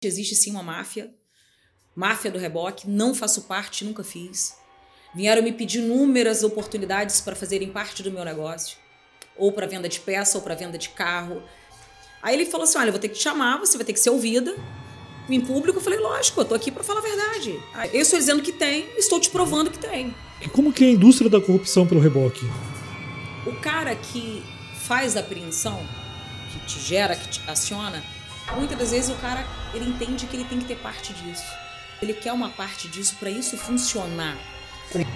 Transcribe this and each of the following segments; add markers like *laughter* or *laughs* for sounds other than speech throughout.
Existe sim uma máfia, máfia do reboque, não faço parte, nunca fiz. Vieram me pedir inúmeras oportunidades para fazerem parte do meu negócio, ou para venda de peça, ou para venda de carro. Aí ele falou assim: Olha, eu vou ter que te chamar, você vai ter que ser ouvida em público. Eu falei: Lógico, eu tô aqui para falar a verdade. Eu estou dizendo que tem, estou te provando que tem. E como que é a indústria da corrupção pelo reboque? O cara que faz a apreensão, que te gera, que te aciona, muitas das vezes o cara ele entende que ele tem que ter parte disso. Ele quer uma parte disso para isso funcionar.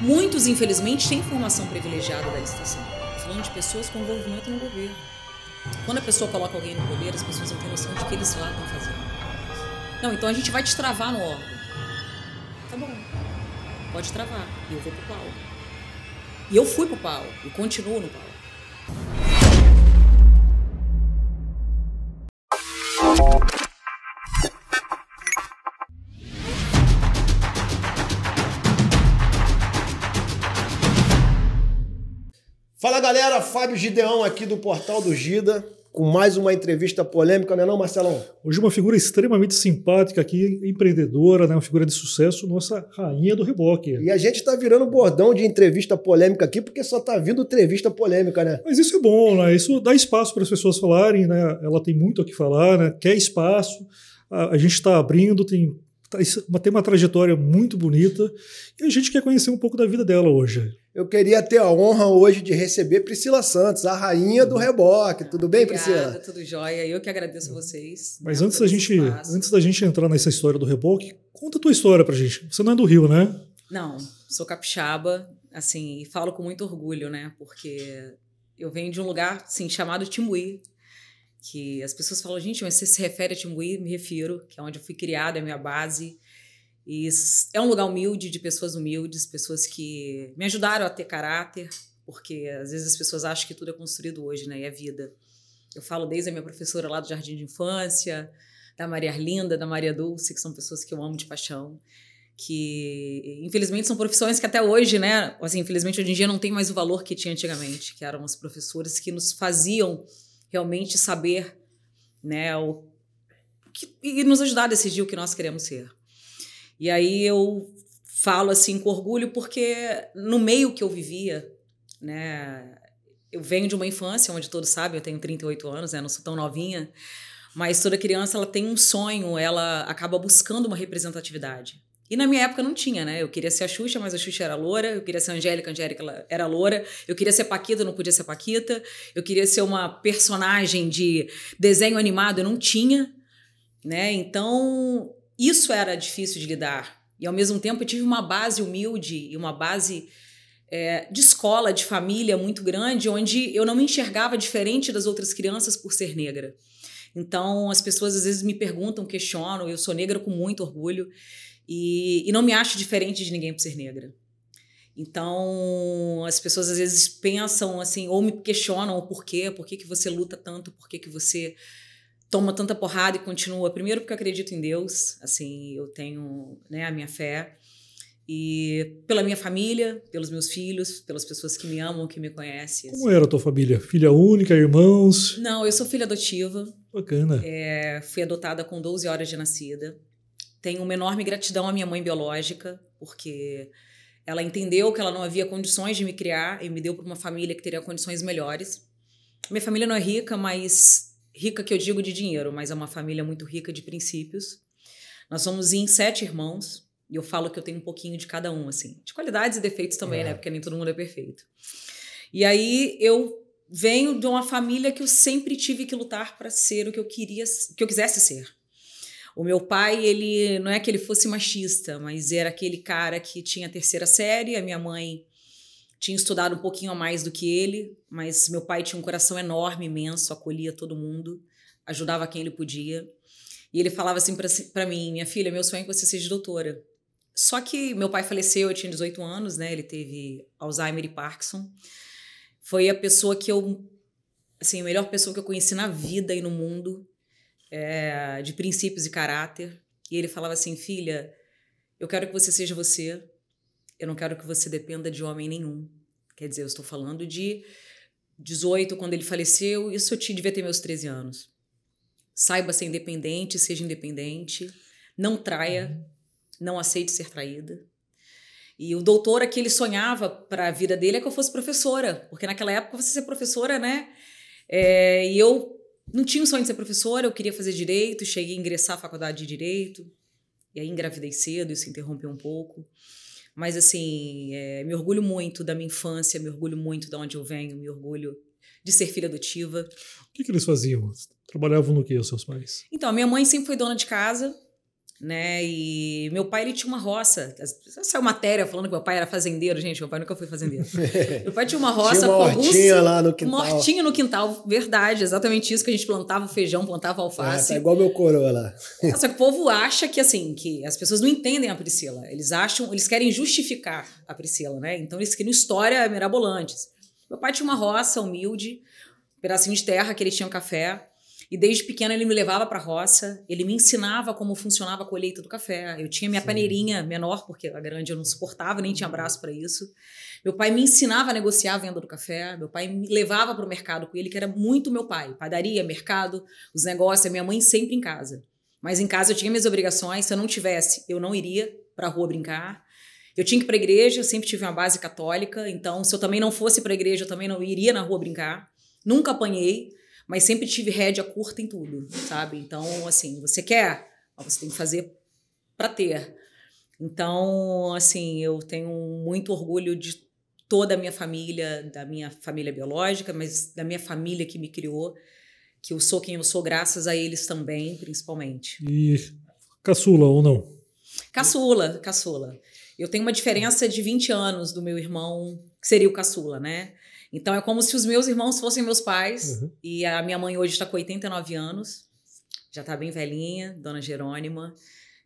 Muitos, infelizmente, têm formação privilegiada da licitação. Falando de pessoas com envolvimento no governo. Quando a pessoa coloca alguém no poder, as pessoas não têm noção de que eles lá estão fazendo. Não, então a gente vai te travar no órgão. Tá bom. Pode travar. E eu vou pro pau. E eu fui pro pau. E continuo no pau. Galera, Fábio Gideão aqui do Portal do Gida, com mais uma entrevista polêmica, não é não, Marcelão? Hoje uma figura extremamente simpática aqui, empreendedora, né, uma figura de sucesso, nossa rainha do reboque. E a gente está virando bordão de entrevista polêmica aqui, porque só tá vindo entrevista polêmica, né? Mas isso é bom, né? Isso dá espaço para as pessoas falarem, né? Ela tem muito o que falar, né? Quer espaço. A, a gente está abrindo, tem tem uma trajetória muito bonita e a gente quer conhecer um pouco da vida dela hoje. Eu queria ter a honra hoje de receber Priscila Santos, a rainha do reboque. Tudo bem, Obrigada, Priscila? Tudo jóia. Eu que agradeço a vocês. Mas né, antes, da gente, antes da gente entrar nessa história do reboque, conta a tua história pra gente. Você não é do Rio, né? Não, sou capixaba, assim, e falo com muito orgulho, né? Porque eu venho de um lugar, assim, chamado Timbuí, que as pessoas falam, gente, mas você se refere a Timbuí? Me refiro, que é onde eu fui criada, é a minha base. E é um lugar humilde, de pessoas humildes, pessoas que me ajudaram a ter caráter, porque às vezes as pessoas acham que tudo é construído hoje, né? E é vida. Eu falo desde a minha professora lá do Jardim de Infância, da Maria Arlinda, da Maria Dulce, que são pessoas que eu amo de paixão que infelizmente são profissões que até hoje, né, assim, infelizmente hoje em dia não tem mais o valor que tinha antigamente, que eram as professoras que nos faziam realmente saber, né, o que, e nos ajudar a decidir o que nós queremos ser. E aí eu falo assim com orgulho porque no meio que eu vivia, né, eu venho de uma infância onde todos sabem, eu tenho 38 anos, né, não sou tão novinha, mas toda criança ela tem um sonho, ela acaba buscando uma representatividade. E na minha época não tinha, né? Eu queria ser a Xuxa, mas a Xuxa era loura. Eu queria ser a Angélica, a Angélica era loura. Eu queria ser Paquita, não podia ser Paquita. Eu queria ser uma personagem de desenho animado, eu não tinha, né? Então, isso era difícil de lidar. E ao mesmo tempo eu tive uma base humilde e uma base é, de escola, de família muito grande, onde eu não me enxergava diferente das outras crianças por ser negra. Então, as pessoas às vezes me perguntam, questionam, eu sou negra com muito orgulho. E, e não me acho diferente de ninguém por ser negra. Então, as pessoas às vezes pensam assim, ou me questionam o porquê, por que, que você luta tanto, por que, que você toma tanta porrada e continua. Primeiro porque eu acredito em Deus, assim, eu tenho né, a minha fé. E pela minha família, pelos meus filhos, pelas pessoas que me amam, que me conhecem. Como era a tua família? Filha única, irmãos? Não, eu sou filha adotiva. Bacana. É, fui adotada com 12 horas de nascida. Tenho uma enorme gratidão à minha mãe biológica, porque ela entendeu que ela não havia condições de me criar e me deu para uma família que teria condições melhores. Minha família não é rica, mas rica que eu digo de dinheiro, mas é uma família muito rica de princípios. Nós somos em sete irmãos, e eu falo que eu tenho um pouquinho de cada um, assim. De qualidades e defeitos também, É. né? Porque nem todo mundo é perfeito. E aí eu venho de uma família que eu sempre tive que lutar para ser o que eu queria, que eu quisesse ser. O meu pai, ele não é que ele fosse machista, mas era aquele cara que tinha a terceira série, a minha mãe tinha estudado um pouquinho a mais do que ele, mas meu pai tinha um coração enorme, imenso, acolhia todo mundo, ajudava quem ele podia. E ele falava assim para mim, minha filha, meu sonho é que você seja doutora. Só que meu pai faleceu, eu tinha 18 anos, né? Ele teve Alzheimer e Parkinson. Foi a pessoa que eu, assim, a melhor pessoa que eu conheci na vida e no mundo, é, de princípios e caráter. E ele falava assim, filha, eu quero que você seja você. Eu não quero que você dependa de homem nenhum. Quer dizer, eu estou falando de 18, quando ele faleceu, isso eu tinha, devia ter meus 13 anos. saiba ser independente, seja independente, não traia, Uhum. não aceite ser traída. E o doutor que ele sonhava para a vida dele é que eu fosse professora, porque naquela época você ser professora, né? É, e eu não tinha o sonho de ser professora, eu queria fazer direito, cheguei a ingressar à faculdade de direito, e aí engravidei cedo, isso interrompeu um pouco. Mas, assim, é, me orgulho muito da minha infância, me orgulho muito de onde eu venho, me orgulho de ser filha adotiva. O que, que eles faziam? Trabalhavam no que, os seus pais? Então, a minha mãe sempre foi dona de casa, né? E meu pai, ele tinha uma roça. Saiu matéria falando que meu pai era fazendeiro. Gente, meu pai nunca foi fazendeiro. *laughs* meu pai tinha uma roça Tinha uma com alguns... lá no quintal. Uma hortinha no quintal, verdade. Exatamente isso que a gente plantava feijão, plantava Ah, alface. tá igual meu coroa lá. Só que o povo acha que, assim, que as pessoas não entendem a Priscila. Eles acham, eles querem justificar a Priscila, né? Então eles criam histórias mirabolantes. Meu pai tinha uma roça humilde, um pedacinho de terra que ele tinha um café. E desde pequena ele me levava para a roça, ele me ensinava como funcionava a colheita do café. Eu tinha minha Sim. paneirinha menor, porque a grande eu não suportava, nem tinha braço para isso. Meu pai me ensinava a negociar a venda do café. Meu pai me levava para o mercado com ele, que era muito meu pai. Padaria, mercado, os negócios, a minha mãe sempre em casa. Mas em casa eu tinha minhas obrigações. Se eu não tivesse, eu não iria para a rua brincar. Eu tinha que ir para a igreja, eu sempre tive uma base católica. Então, se eu também não fosse para a igreja, eu também não iria na rua brincar. Nunca apanhei mas sempre tive rédea curta em tudo, sabe? Então, assim, você quer, você tem que fazer para ter. Então, assim, eu tenho muito orgulho de toda a minha família, da minha família biológica, mas da minha família que me criou, que eu sou quem eu sou graças a eles também, principalmente. E caçula ou não? Caçula, caçula. Eu tenho uma diferença de 20 anos do meu irmão, que seria o caçula, né? Então é como se os meus irmãos fossem meus pais. Uhum. E a minha mãe hoje está com 89 anos, já está bem velhinha, Dona Jerônima,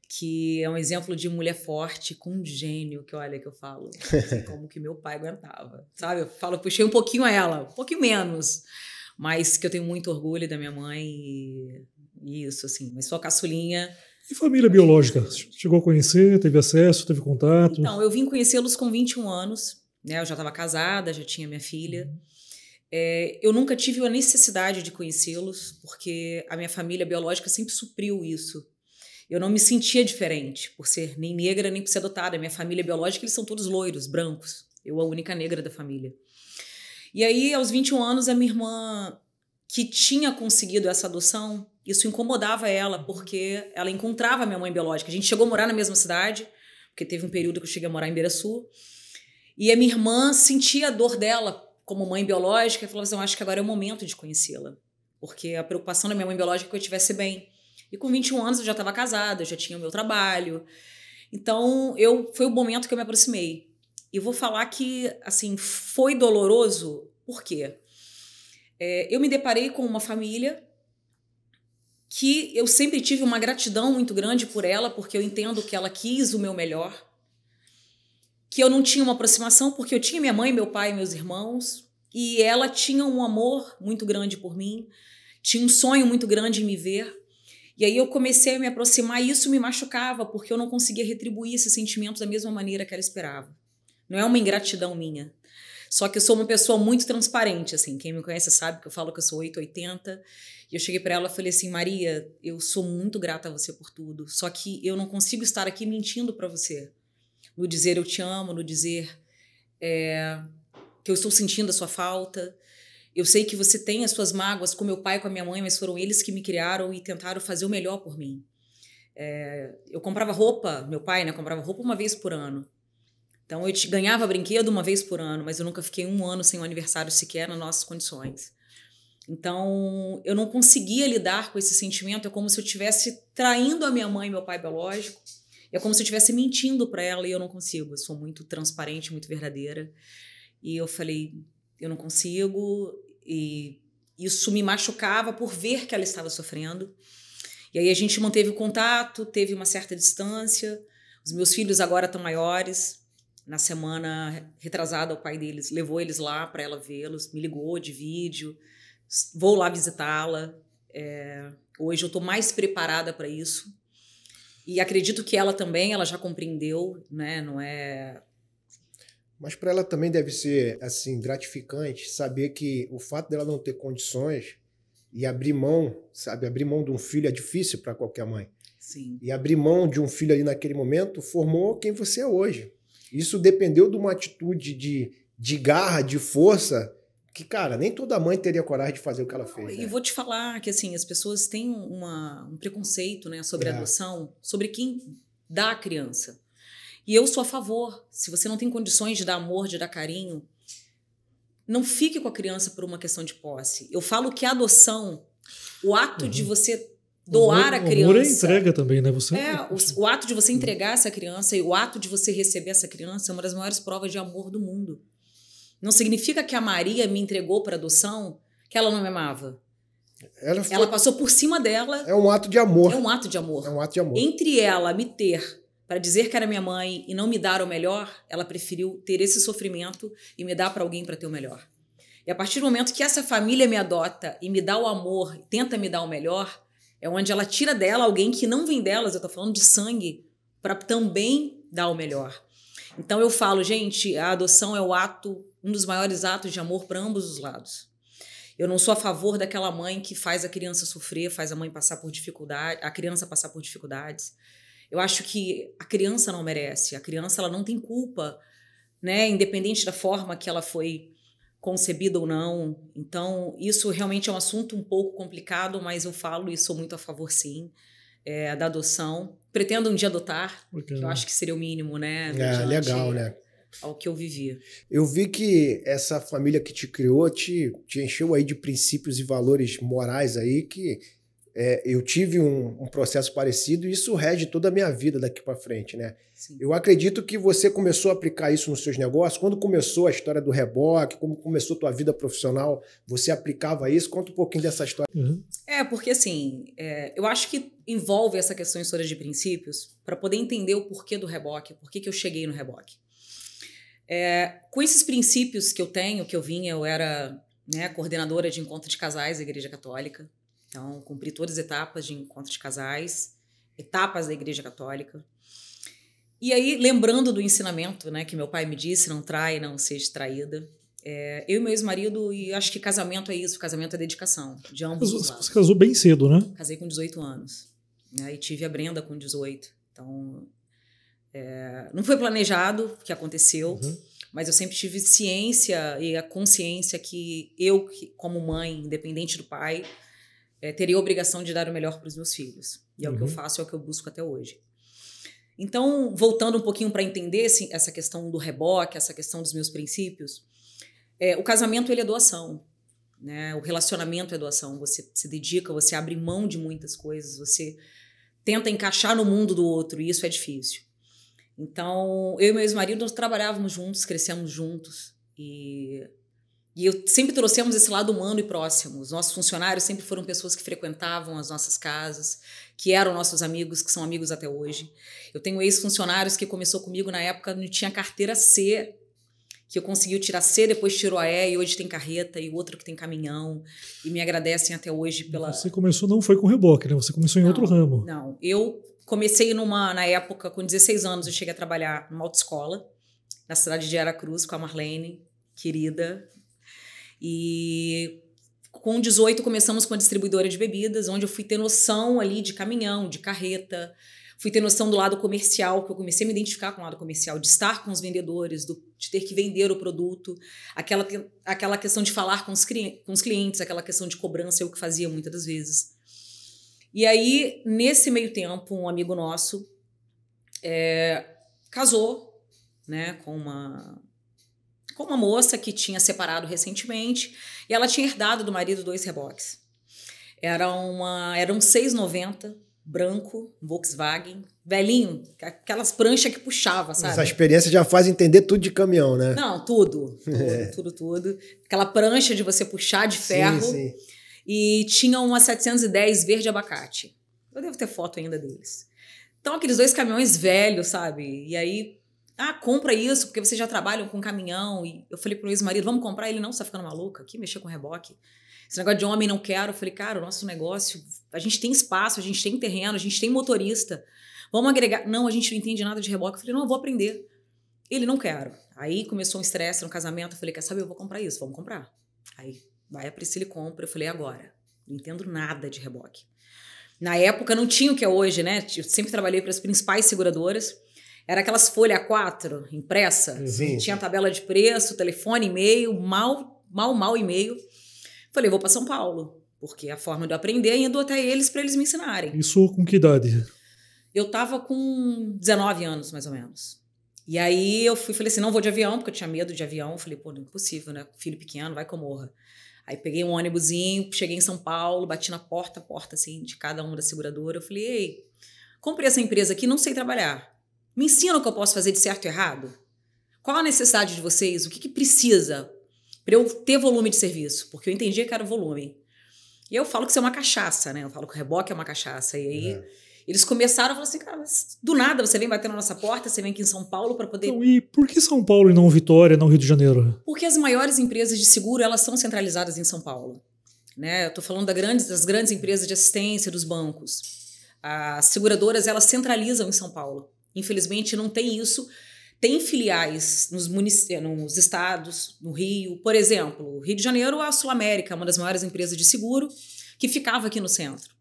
que é um exemplo de mulher forte, com um gênio, que olha que eu falo, assim, *laughs* como que meu pai aguentava, sabe? Eu falo, puxei um pouquinho a ela, um pouquinho menos, mas que eu tenho muito orgulho da minha mãe e, e isso, assim. Mas sou a caçulinha. E família biológica? Chegou a conhecer, teve acesso, teve contato? Então, eu vim conhecê-los com 21 anos, né? Eu já estava casada, já tinha minha filha. É, eu nunca tive a necessidade de conhecê-los, porque a minha família biológica sempre supriu isso. Eu não me sentia diferente por ser nem negra nem por ser adotada. Minha família biológica, eles são todos loiros, brancos. Eu, a única negra da família. E aí, aos 21 anos, a minha irmã, que tinha conseguido essa adoção, isso incomodava ela, porque ela encontrava a minha mãe biológica. A gente chegou a morar na mesma cidade, porque teve um período que eu cheguei a morar em Beiraçu. E a minha irmã sentia a dor dela como mãe biológica e falou assim: Eu acho que agora é o momento de conhecê-la. Porque a preocupação da minha mãe biológica é que eu estivesse bem. E com 21 anos eu já estava casada, eu já tinha o meu trabalho. Então, eu foi o momento que eu me aproximei. E vou falar que, assim, foi doloroso, por quê? É, eu me deparei com uma família que eu sempre tive uma gratidão muito grande por ela, porque eu entendo que ela quis o meu melhor. Que eu não tinha uma aproximação, porque eu tinha minha mãe, meu pai, meus irmãos, e ela tinha um amor muito grande por mim, tinha um sonho muito grande em me ver. E aí eu comecei a me aproximar e isso me machucava, porque eu não conseguia retribuir esse sentimento da mesma maneira que ela esperava. Não é uma ingratidão minha. Só que eu sou uma pessoa muito transparente, assim. Quem me conhece sabe que eu falo que eu sou 880. E eu cheguei para ela e falei assim: Maria, eu sou muito grata a você por tudo. Só que eu não consigo estar aqui mentindo para você. No dizer eu te amo, no dizer é, que eu estou sentindo a sua falta. Eu sei que você tem as suas mágoas com meu pai e com a minha mãe, mas foram eles que me criaram e tentaram fazer o melhor por mim. É, eu comprava roupa, meu pai, né? Comprava roupa uma vez por ano. Então eu ganhava brinquedo uma vez por ano, mas eu nunca fiquei um ano sem um aniversário sequer nas nossas condições. Então eu não conseguia lidar com esse sentimento. É como se eu estivesse traindo a minha mãe e meu pai biológico. É como se eu estivesse mentindo para ela e eu não consigo. Eu sou muito transparente, muito verdadeira. E eu falei, eu não consigo. E isso me machucava por ver que ela estava sofrendo. E aí a gente manteve o contato, teve uma certa distância. Os meus filhos agora estão maiores. Na semana retrasada, o pai deles levou eles lá para ela vê-los, me ligou de vídeo. Vou lá visitá-la. É, hoje eu estou mais preparada para isso. E acredito que ela também, ela já compreendeu, né? Não é mas para ela também deve ser assim gratificante saber que o fato dela não ter condições E abrir mão, sabe, abrir mão de um filho é difícil para qualquer mãe. Sim. E abrir mão de um filho ali naquele momento formou quem você é hoje. Isso dependeu de uma atitude de, de garra, de força, que, cara, nem toda mãe teria coragem de fazer o que ela fez. E né? vou te falar que, assim, as pessoas têm uma, um preconceito, né, sobre É. a adoção, sobre quem dá a criança. E eu sou a favor. Se você não tem condições de dar amor, de dar carinho, não fique com a criança por uma questão de posse. Eu falo que a adoção, o ato de você doar a amor- criança. O amor é entrega também, né? Você, É, o, o ato de você entregar essa criança e o ato de você receber essa criança é uma das maiores provas de amor do mundo. Não significa que a Maria me entregou para adoção que ela não me amava. Ela foi- Ela passou por cima dela. é um ato de amor. É um ato de amor. É um ato de amor. Entre ela me ter para dizer que era minha mãe e não me dar o melhor, ela preferiu ter esse sofrimento e me dar para alguém para ter o melhor. E a partir do momento que essa família me adota e me dá o amor, tenta me dar o melhor, é onde ela tira dela alguém que não vem delas, eu tô falando de sangue, para também dar o melhor. Então eu falo, gente, a adoção é o ato, um dos maiores atos de amor para ambos os lados. Eu não sou a favor daquela mãe que faz a criança sofrer, faz a mãe passar por dificuldade, a criança passar por dificuldades. Eu acho que a criança não merece, a criança ela não tem culpa, né, independente da forma que ela foi concebida ou não. Então, isso realmente é um assunto um pouco complicado, mas eu falo e sou muito a favor sim, é, da adoção. Pretendo um dia adotar, que eu acho que seria o mínimo, né? É, legal, né? Ao que eu vivi. Eu vi que essa família que te criou te, te encheu aí de princípios e valores morais aí que é, eu tive um, um processo parecido e isso rege toda a minha vida daqui para frente, né? Sim. Eu acredito que você começou a aplicar isso nos seus negócios. Quando começou a história do reboque, como começou a tua vida profissional, você aplicava isso? Conta um pouquinho dessa história. Uhum. É, porque assim, é, eu acho que envolve essa questão história de princípios para poder entender o porquê do reboque, por que que eu cheguei no reboque. É, com esses princípios que eu tenho, que eu vinha, eu era né, coordenadora de encontro de casais da Igreja Católica, então cumpri todas as etapas de encontro de casais, etapas da Igreja Católica. E aí, lembrando do ensinamento né, que meu pai me disse, não trai, não seja traída, é, eu e meu ex-marido, e acho que casamento é isso, casamento é dedicação, de ambos os lados. você casou bem cedo, né? Casei com 18 anos. Né? E tive a Brenda com 18. Então, é, não foi planejado o que aconteceu, Uhum. mas eu sempre tive ciência e a consciência que eu, como mãe, independente do pai, é, teria a obrigação de dar o melhor para os meus filhos. E é o que eu Uhum. faço, é o que eu busco até hoje. Então, voltando um pouquinho para entender esse- essa questão do reboque, essa questão dos meus princípios, é, o casamento ele é doação, né? O relacionamento é doação. Você se dedica, você abre mão de muitas coisas, você tenta encaixar no mundo do outro e isso é difícil. Então, eu e meu ex-marido nós trabalhávamos juntos, crescemos juntos e e eu sempre trouxemos esse lado humano e próximo. Os nossos funcionários sempre foram pessoas que frequentavam as nossas casas, que eram nossos amigos, que são amigos até hoje. Eu tenho ex-funcionários que começou comigo na época, não tinha carteira C, que eu consegui tirar C, depois tirou a E, e hoje tem carreta, e outro que tem caminhão, e me agradecem até hoje pela. Você começou, não foi com reboque, né? Você começou em Não, outro ramo. Não, eu comecei numa, na época, com 16 anos, eu cheguei a trabalhar numa autoescola, na cidade de Aracruz, com a Marlene, querida. E com 18 começamos com a distribuidora de bebidas, onde eu fui ter noção ali de caminhão, de carreta, fui ter noção do lado comercial, que eu comecei a me identificar com o lado comercial, de estar com os vendedores, do, de ter que vender o produto, aquela, aquela questão de falar com os, com os clientes, aquela questão de cobrança, eu que fazia muitas das vezes. E aí, nesse meio tempo, um amigo nosso é, casou né, com uma com uma moça que tinha separado recentemente e ela tinha herdado do marido dois reboques. Era uma, era um 690 branco, Volkswagen, velhinho, aquelas pranchas que puxava, sabe? Essa experiência já faz entender tudo de caminhão, né? Não, tudo, *laughs* tudo, É. tudo, tudo. Aquela prancha de você puxar de ferro Sim, sim. e tinha uma 710 verde abacate. Eu devo ter foto ainda deles. Então, aqueles dois caminhões velhos, sabe? E aí, ah, compra isso, porque vocês já trabalham com caminhão. E eu falei pro meu ex-marido, vamos comprar? Ele, não, você tá ficando maluca? Aqui, mexer com reboque. Esse negócio de homem não quero. Eu falei, cara, o nosso negócio, a gente tem espaço, a gente tem terreno, a gente tem motorista. Vamos agregar. Não, a gente não entende nada de reboque. Eu falei, não, eu vou aprender. Ele, não quero. Aí começou um estresse no casamento. Eu falei, quer saber, eu vou comprar isso, vamos comprar. Aí vai a Priscila e compra. Eu falei, agora. Não entendo nada de reboque. Na época não tinha o que é hoje, né? Eu sempre trabalhei para as principais seguradoras. Era aquelas folha A4 impressa, Sim. tinha tabela de preço, telefone, e-mail, mal, mal, mal e-mail. Falei, vou para São Paulo, porque a forma de eu aprender é indo até eles para eles me ensinarem. Isso com que idade? Eu tava com 19 anos, mais ou menos. E aí eu fui, falei assim, não vou de avião, porque eu tinha medo de avião. Falei, pô, não é possível, né? Filho pequeno, vai eu morra. Aí peguei um ônibusinho, cheguei em São Paulo, bati na porta a porta, assim, de cada uma da seguradora. Eu falei, ei, comprei essa empresa aqui, não sei trabalhar. Me ensina o que eu posso fazer de certo e errado? Qual a necessidade de vocês? O que, que precisa para eu ter volume de serviço? Porque eu entendia que era volume. E eu falo que isso é uma cachaça, né? Eu falo que o reboque é uma cachaça. E aí... É. Eles começaram a falar assim, cara, mas do nada você vem bater na nossa porta, você vem aqui em São Paulo para poder. Então, e por que São Paulo e não Vitória, não Rio de Janeiro? Porque as maiores empresas de seguro elas são centralizadas em São Paulo. Né? Eu estou falando da grandes, das grandes empresas de assistência, dos bancos. As seguradoras elas centralizam em São Paulo. Infelizmente não tem isso. Tem filiais nos, nos estados, no Rio. Por exemplo, Rio de Janeiro, a Sul América, uma das maiores empresas de seguro, que ficava aqui no centro.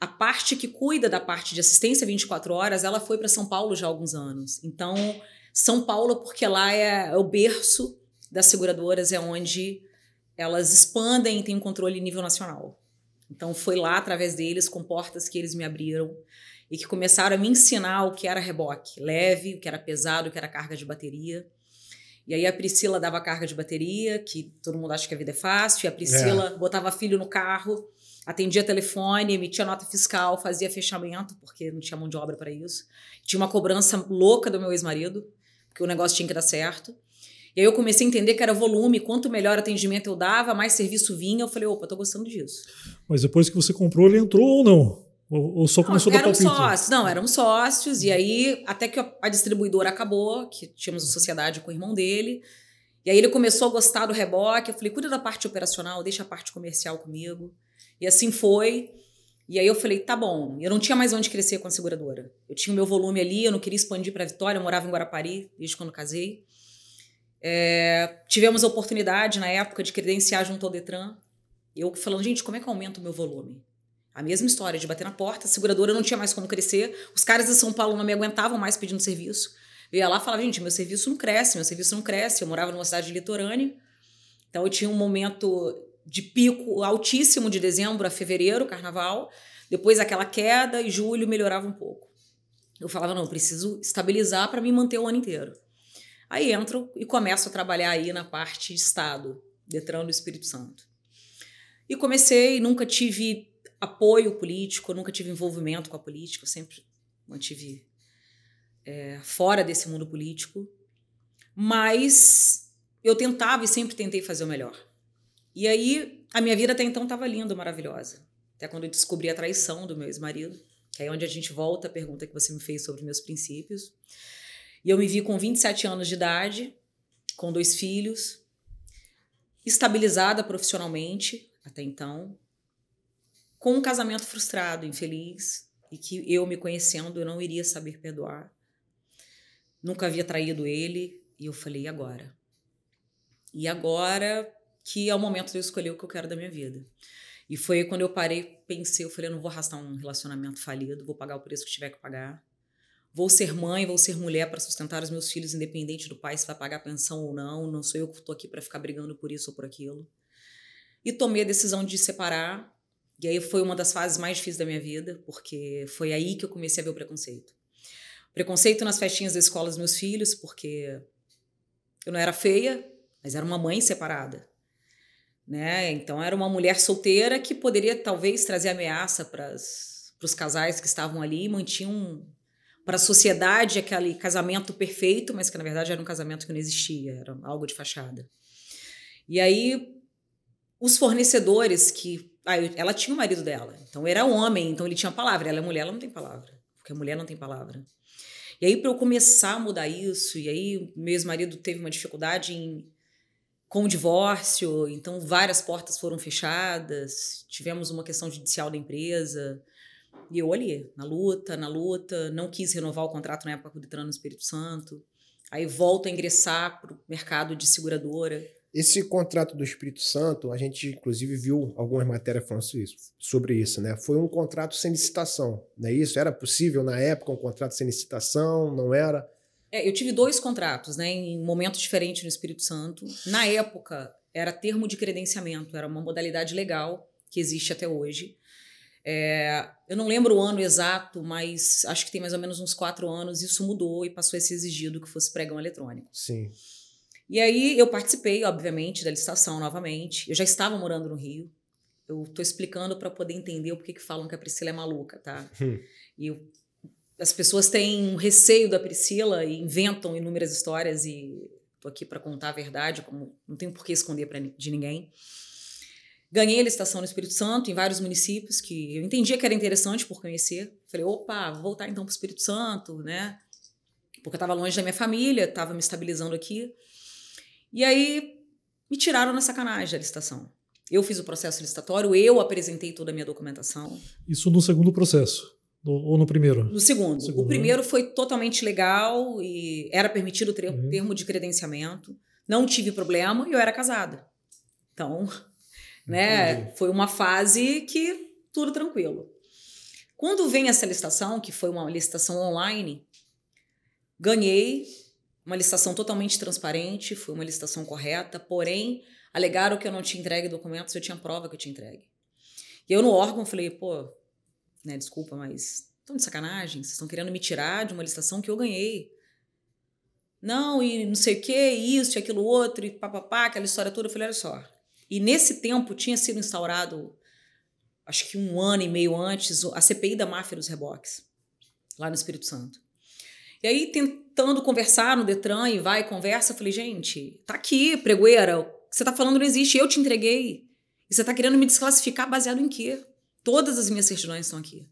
A parte que cuida da parte de assistência 24 horas, ela foi para São Paulo já há alguns anos. Então, São Paulo, porque lá é, é o berço das seguradoras, é onde elas expandem e têm um controle nível nacional. Então, foi lá, através deles, com portas que eles me abriram e que começaram a me ensinar o que era reboque leve, o que era pesado, o que era carga de bateria. E aí a Priscila dava carga de bateria, que todo mundo acha que a vida é fácil, e a Priscila é. botava filho no carro atendia telefone, emitia nota fiscal, fazia fechamento, porque não tinha mão de obra para isso. Tinha uma cobrança louca do meu ex-marido, porque o negócio tinha que dar certo. E aí eu comecei a entender que era volume, quanto melhor atendimento eu dava, mais serviço vinha. Eu falei, opa, tô gostando disso. Mas depois que você comprou, ele entrou ou não? Ou, só começou não, a dar palpite? Sócios, não, eram sócios. E aí, até que a distribuidora acabou, que tínhamos uma sociedade com o irmão dele. E aí ele começou a gostar do reboque. Eu falei, cuida da parte operacional, deixa a parte comercial comigo. E assim foi. E aí eu falei, tá bom. Eu não tinha mais onde crescer com a seguradora. Eu tinha o meu volume ali, eu não queria expandir para Vitória, eu morava em Guarapari desde quando casei. É, tivemos a oportunidade na época de credenciar junto ao Detran. Eu falando, gente, como é que eu aumento o meu volume? A mesma história de bater na porta, a seguradora não tinha mais como crescer, os caras de São Paulo não me aguentavam mais pedindo serviço. Eu ia lá e falava, gente, meu serviço não cresce, meu serviço não cresce. Eu morava numa cidade litorânea, então eu tinha um momento de pico altíssimo de dezembro a fevereiro, carnaval, depois aquela queda e julho melhorava um pouco. Eu falava, não, eu preciso estabilizar para me manter o ano inteiro. Aí entro e começo a trabalhar aí na parte de Estado, Detran do Espírito Santo. E comecei, nunca tive apoio político, nunca tive envolvimento com a política, eu sempre mantive é, fora desse mundo político, mas eu tentava e sempre tentei fazer o melhor. E aí, a minha vida até então estava linda, maravilhosa. Até quando eu descobri a traição do meu ex-marido, que é onde a gente volta a pergunta que você me fez sobre meus princípios. E eu me vi com 27 anos de idade, com dois filhos, estabilizada profissionalmente até então, com um casamento frustrado, infeliz, e que eu me conhecendo, eu não iria saber perdoar. Nunca havia traído ele, e eu falei, e agora? E agora que é o momento de eu escolher o que eu quero da minha vida. E foi quando eu parei, pensei, eu falei, eu não vou arrastar um relacionamento falido, vou pagar o preço que tiver que pagar. Vou ser mãe, vou ser mulher para sustentar os meus filhos, independente do pai se vai pagar pensão ou não. Não sou eu que estou aqui para ficar brigando por isso ou por aquilo. E tomei a decisão de separar. E aí foi uma das fases mais difíceis da minha vida, porque foi aí que eu comecei a ver o preconceito. Preconceito nas festinhas da escola dos meus filhos, porque eu não era feia, mas era uma mãe separada né? Então era uma mulher solteira que poderia talvez trazer ameaça para os casais que estavam ali e mantinham para a sociedade aquele casamento perfeito, mas que na verdade era um casamento que não existia, era algo de fachada. E aí os fornecedores que ah, ela tinha o marido dela, então era homem, então ele tinha palavra, ela é mulher, ela não tem palavra, porque a mulher não tem palavra. E aí para eu começar a mudar isso, e aí meu ex-marido teve uma dificuldade em com o divórcio, então várias portas foram fechadas, tivemos uma questão judicial da empresa. E eu olhei, na luta, na luta, não quis renovar o contrato na época com o no Espírito Santo. Aí volto a ingressar para o mercado de seguradora. Esse contrato do Espírito Santo, a gente inclusive viu algumas matérias falando isso, sobre isso, né? Foi um contrato sem licitação, não é isso? Era possível na época um contrato sem licitação? Não era? É, eu tive dois contratos, né, em momentos diferentes no Espírito Santo. Na época, era termo de credenciamento, era uma modalidade legal que existe até hoje. É, eu não lembro o ano exato, mas acho que tem mais ou menos uns quatro anos, isso mudou e passou a ser exigido que fosse pregão eletrônico. Sim. E aí eu participei, obviamente, da licitação novamente. Eu já estava morando no Rio. Eu estou explicando para poder entender o porquê que falam que a Priscila é maluca, tá? *laughs* Hum. E eu, as pessoas têm um receio da Priscila e inventam inúmeras histórias e tô aqui para contar a verdade, como não tenho por que esconder pra, de ninguém. Ganhei a licitação no Espírito Santo, em vários municípios, que eu entendia que era interessante por conhecer. Falei, opa, vou voltar então para o Espírito Santo, né? Porque eu estava longe da minha família, estava me estabilizando aqui. E aí me tiraram na sacanagem da licitação. Eu fiz o processo licitatório, eu apresentei toda a minha documentação. Isso no segundo processo? Ou no primeiro? No segundo. segundo o né? primeiro né? foi totalmente legal e era permitido o uhum. termo de credenciamento. Não tive problema e eu era casada. Então, *laughs* né, foi uma fase que tudo tranquilo. Quando vem essa licitação, que foi uma licitação online, ganhei uma licitação totalmente transparente, foi uma licitação correta, porém, alegaram que eu não tinha entregue documentos, eu tinha prova que eu tinha entregue. E eu no órgão falei, pô, né, desculpa, mas estão de sacanagem, vocês estão querendo me tirar de uma licitação que eu ganhei. Não, e não sei o que, isso e aquilo outro, e papapá, aquela história toda. Eu falei, olha só. E nesse tempo tinha sido instaurado, acho que um ano e meio antes, a CPI da máfia dos reboques, lá no Espírito Santo. E aí, tentando conversar no Detran e vai conversa, eu falei, gente, tá aqui, pregoeira, o que você tá falando não existe, eu te entreguei. E você tá querendo me desclassificar baseado em quê? Todas as minhas certidões estão aqui.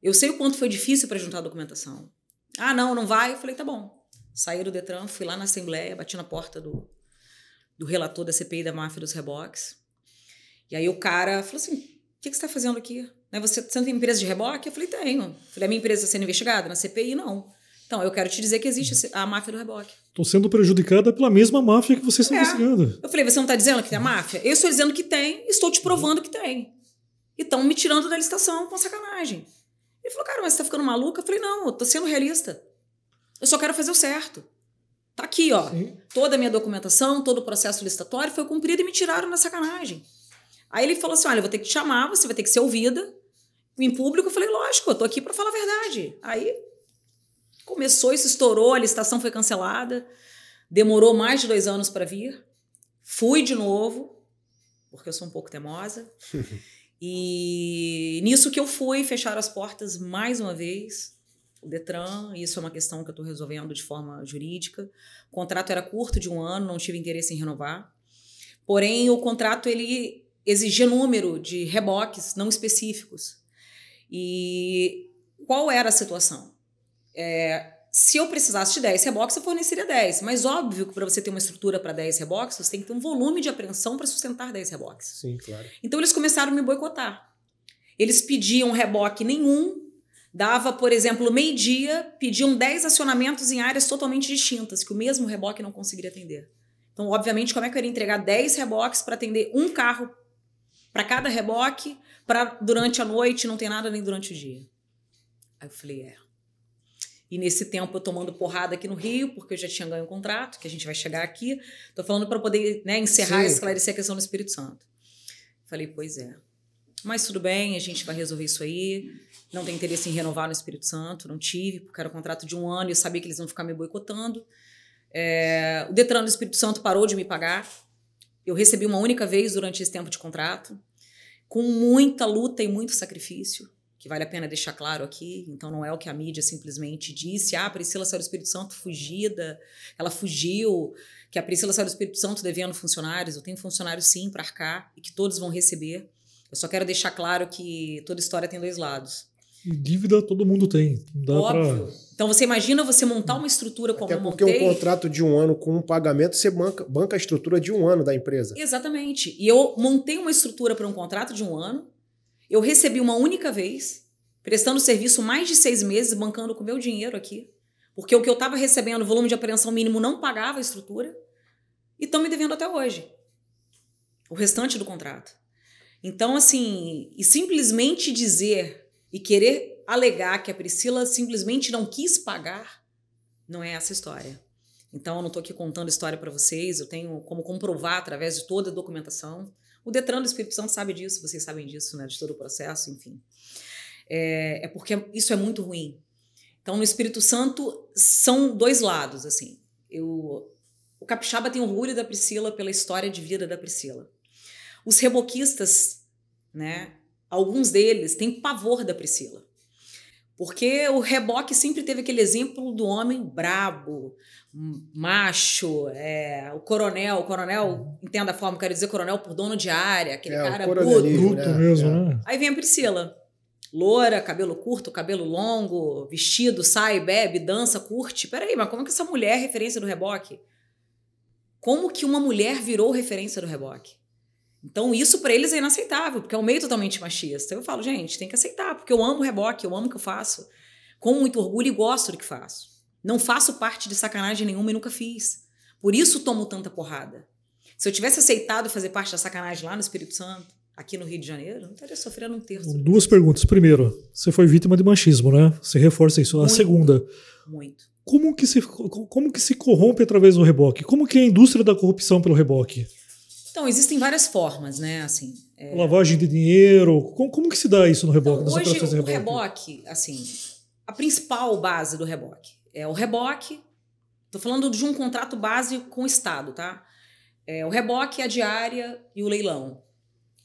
Eu sei o quanto foi difícil para juntar a documentação. Ah, não, não vai? Eu falei, tá bom. Saí do Detran, fui lá na Assembleia, bati na porta do, do relator da CPI da máfia dos reboques. E aí o cara falou assim: o que, que você está fazendo aqui? Né, você, você não tem empresa de reboque? Eu falei, tenho. Eu falei, a minha empresa está sendo investigada na CPI? Não. Então, eu quero te dizer que existe a máfia do reboque. Estou sendo prejudicada pela mesma máfia que vocês estão é. investigando. Eu falei, você não está dizendo que tem a máfia? Eu estou dizendo que tem, estou te provando que tem. E estão me tirando da licitação com sacanagem. Ele falou, cara, mas você está ficando maluca? Eu falei, não, eu tô sendo realista. Eu só quero fazer o certo. Tá aqui, ó. Sim. Toda a minha documentação, todo o processo licitatório foi cumprido e me tiraram na sacanagem. Aí ele falou assim: olha, eu vou ter que te chamar, você vai ter que ser ouvida em público. Eu falei, lógico, eu tô aqui para falar a verdade. Aí Começou, isso estourou, a licitação foi cancelada. Demorou mais de dois anos para vir. Fui de novo, porque eu sou um pouco teimosa. *laughs* e nisso que eu fui, fecharam as portas mais uma vez. O Detran, isso é uma questão que eu estou resolvendo de forma jurídica. O contrato era curto, de um ano, não tive interesse em renovar. Porém, o contrato ele exigia número de reboques não específicos. E qual era a situação? É, se eu precisasse de 10 reboques, eu forneceria 10. Mas óbvio que para você ter uma estrutura para 10 reboques, você tem que ter um volume de apreensão para sustentar 10 reboques. Sim, claro. Então eles começaram a me boicotar. Eles pediam reboque nenhum, dava, por exemplo, meio-dia, pediam 10 acionamentos em áreas totalmente distintas, que o mesmo reboque não conseguiria atender. Então, obviamente, como é que eu iria entregar 10 reboques para atender um carro para cada reboque, para durante a noite não ter nada nem durante o dia? Aí eu falei, é, e nesse tempo eu tomando porrada aqui no Rio, porque eu já tinha ganho um contrato, que a gente vai chegar aqui. Tô falando para poder né, encerrar e esclarecer a questão do Espírito Santo. Falei, pois é. Mas tudo bem, a gente vai resolver isso aí. Não tem interesse em renovar no Espírito Santo, não tive, porque era um contrato de um ano e eu sabia que eles iam ficar me boicotando. É, o Detran do Espírito Santo parou de me pagar. Eu recebi uma única vez durante esse tempo de contrato, com muita luta e muito sacrifício que vale a pena deixar claro aqui. Então, não é o que a mídia simplesmente disse. Ah, a Priscila saiu do Espírito Santo fugida, ela fugiu, que a Priscila saiu do Espírito Santo devendo funcionários. Eu tenho funcionários sim para arcar e que todos vão receber. Eu só quero deixar claro que toda história tem dois lados. E dívida todo mundo tem. Dá Óbvio. Pra... Então você imagina você montar uma estrutura como Até porque eu montei. um contrato de um ano com um pagamento, você banca, banca a estrutura de um ano da empresa. Exatamente. E eu montei uma estrutura para um contrato de um ano eu recebi uma única vez, prestando serviço mais de seis meses, bancando com meu dinheiro aqui. Porque o que eu estava recebendo, volume de apreensão mínimo, não pagava a estrutura. E estão me devendo até hoje. O restante do contrato. Então, assim, e simplesmente dizer e querer alegar que a Priscila simplesmente não quis pagar, não é essa história. Então, eu não estou aqui contando história para vocês, eu tenho como comprovar através de toda a documentação. O Detran do Espírito Santo sabe disso, vocês sabem disso, né? De todo o processo, enfim. É, é porque isso é muito ruim. Então, no Espírito Santo, são dois lados, assim. Eu, o capixaba tem orgulho da Priscila pela história de vida da Priscila. Os reboquistas, né? Alguns deles têm pavor da Priscila. Porque o reboque sempre teve aquele exemplo do homem brabo, macho, é, o coronel, o coronel, entenda a forma, quero dizer coronel por dono de área, aquele é, cara bruto. Bruto né? mesmo, é. né? Aí vem a Priscila, loura, cabelo curto, cabelo longo, vestido, sai, bebe, dança, curte. Peraí, mas como que essa mulher é referência do reboque? Como que uma mulher virou referência do reboque? Então, isso para eles é inaceitável, porque é um meio totalmente machista. Eu falo, gente, tem que aceitar, porque eu amo o reboque, eu amo o que eu faço, com muito orgulho e gosto do que faço. Não faço parte de sacanagem nenhuma e nunca fiz. Por isso tomo tanta porrada. Se eu tivesse aceitado fazer parte da sacanagem lá no Espírito Santo, aqui no Rio de Janeiro, não estaria sofrendo um terço. Duas perguntas. Primeiro, você foi vítima de machismo, né? Você reforça isso. Muito, a segunda. Muito. Como que, se, como que se corrompe através do reboque? Como que é a indústria da corrupção pelo reboque? Então, existem várias formas, né? Assim, é... Lavagem de dinheiro. Como, como, que se dá isso no reboque? Então, hoje, o reboque? reboque, assim, a principal base do reboque é o reboque. Estou falando de um contrato base com o Estado, tá? É o reboque, a diária e o leilão.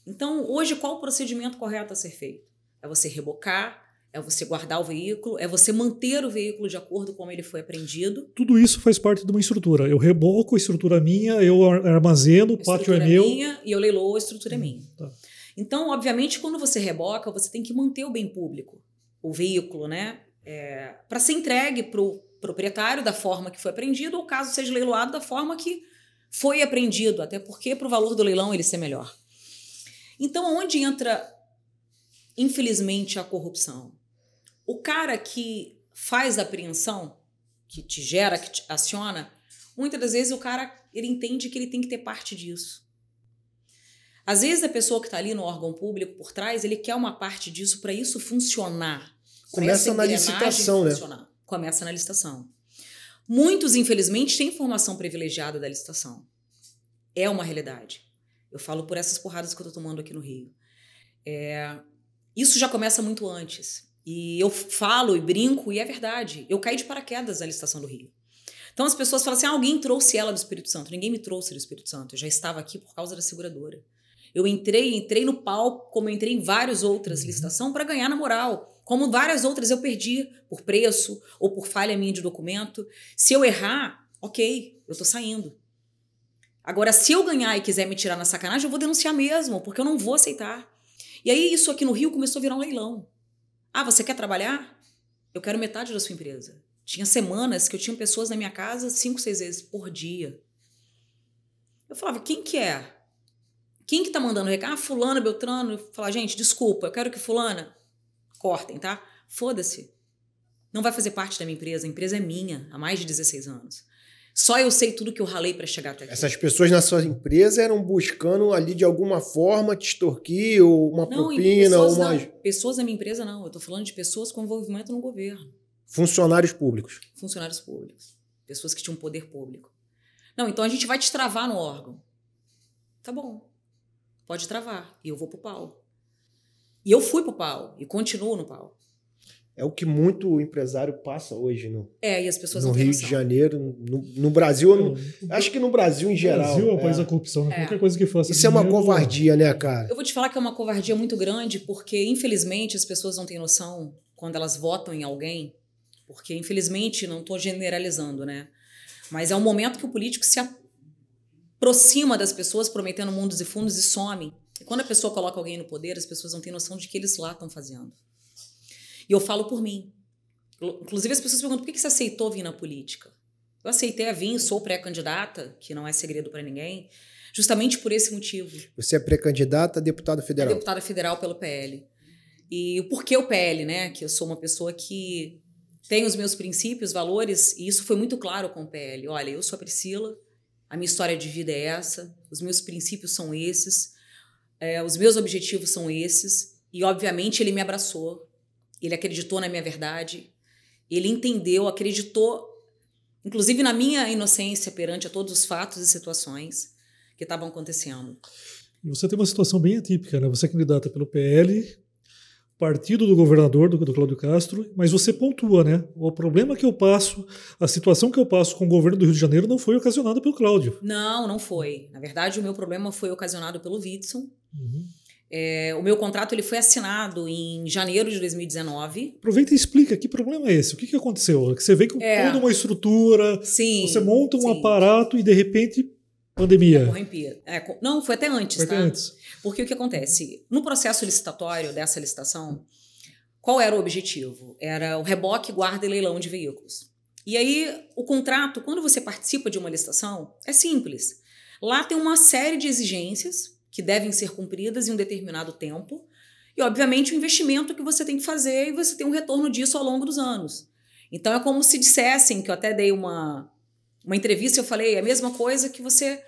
Então, hoje, qual o procedimento correto a ser feito? É você rebocar, é você guardar o veículo, é você manter o veículo de acordo com como ele foi apreendido. Tudo isso faz parte de uma estrutura. Eu reboco, a estrutura é minha, eu armazeno, o pátio é meu. minha e eu leiloo, a estrutura é minha. Tá. Então, obviamente, quando você reboca, você tem que manter o bem público, o veículo, né? É, para ser entregue para o proprietário da forma que foi apreendido, ou caso seja leiloado da forma que foi apreendido, até porque para o valor do leilão ele ser melhor. Então, onde entra, infelizmente, a corrupção? O cara que faz a apreensão, que te gera, que te aciona, muitas das vezes o cara ele entende que ele tem que ter parte disso. Às vezes a pessoa que está ali no órgão público por trás, ele quer uma parte disso para isso funcionar. Começa na licitação, funcionar. né? Começa na licitação. Muitos, infelizmente, têm formação privilegiada da licitação. É uma realidade. Eu falo por essas porradas que eu estou tomando aqui no Rio. É, isso já começa muito antes. E eu falo e brinco, e é verdade. Eu caí de paraquedas na licitação do Rio. Então as pessoas falam assim: ah, alguém trouxe ela do Espírito Santo. Ninguém me trouxe do Espírito Santo. Eu já estava aqui por causa da seguradora. Eu entrei, entrei no palco, como entrei em várias outras uhum. licitações, para ganhar na moral. Como várias outras eu perdi por preço ou por falha minha de documento. Se eu errar, ok, eu tô saindo. Agora, se eu ganhar e quiser me tirar na sacanagem, eu vou denunciar mesmo, porque eu não vou aceitar. E aí, isso aqui no Rio começou a virar um leilão. Ah, você quer trabalhar? Eu quero metade da sua empresa. Tinha semanas que eu tinha pessoas na minha casa cinco, seis vezes por dia. Eu falava, quem que é? Quem que tá mandando recado? Ah, fulana, Beltrano. Eu falava, gente, desculpa, eu quero que fulana... Cortem, tá? Foda-se. Não vai fazer parte da minha empresa. A empresa é minha há mais de 16 anos. Só eu sei tudo que eu ralei para chegar até aqui. Essas pessoas na sua empresa eram buscando ali de alguma forma te extorquir ou uma não, propina ou uma. Não. Pessoas na minha empresa não. Eu estou falando de pessoas com envolvimento no governo. Funcionários públicos. Funcionários públicos. Pessoas que tinham poder público. Não, então a gente vai te travar no órgão. Tá bom. Pode travar. E eu vou pro pau. E eu fui pro pau. E continuo no pau é o que muito empresário passa hoje no, é, e as pessoas no Rio de Janeiro, no, no Brasil, no, acho que no Brasil em geral. Brasil é o país da corrupção, né? é. qualquer coisa que faça. Isso é uma covardia, né, cara? Eu vou te falar que é uma covardia muito grande, porque infelizmente as pessoas não têm noção quando elas votam em alguém, porque infelizmente não estou generalizando, né? Mas é um momento que o político se aproxima das pessoas prometendo mundos e fundos e some. E quando a pessoa coloca alguém no poder, as pessoas não têm noção de que eles lá estão fazendo. E eu falo por mim. Inclusive, as pessoas perguntam por que você aceitou vir na política? Eu aceitei a vir, sou pré-candidata, que não é segredo para ninguém, justamente por esse motivo. Você é pré-candidata a deputada federal? É deputada federal pelo PL. E o porquê o PL, né? Que eu sou uma pessoa que tem os meus princípios, valores, e isso foi muito claro com o PL. Olha, eu sou a Priscila, a minha história de vida é essa, os meus princípios são esses, é, os meus objetivos são esses. E, obviamente, ele me abraçou, ele acreditou na minha verdade, ele entendeu, acreditou, inclusive na minha inocência perante a todos os fatos e situações que estavam acontecendo. Você tem uma situação bem atípica, né? Você é candidata pelo PL, partido do governador, do, do Cláudio Castro, mas você pontua, né? O problema que eu passo, a situação que eu passo com o governo do Rio de Janeiro não foi ocasionada pelo Cláudio. Não, não foi. Na verdade, o meu problema foi ocasionado pelo Witson. Uhum. É, o meu contrato ele foi assinado em janeiro de 2019. Aproveita e explica que problema é esse? O que, que aconteceu? Que você vem com é. toda uma estrutura, sim, você monta um sim. aparato e de repente pandemia. É, não, foi até antes, foi tá? Até antes. Porque o que acontece? No processo licitatório dessa licitação, qual era o objetivo? Era o reboque, guarda e leilão de veículos. E aí, o contrato, quando você participa de uma licitação, é simples. Lá tem uma série de exigências que devem ser cumpridas em um determinado tempo. E, obviamente, o investimento que você tem que fazer e você tem um retorno disso ao longo dos anos. Então, é como se dissessem, que eu até dei uma, uma entrevista, eu falei, é a mesma coisa que você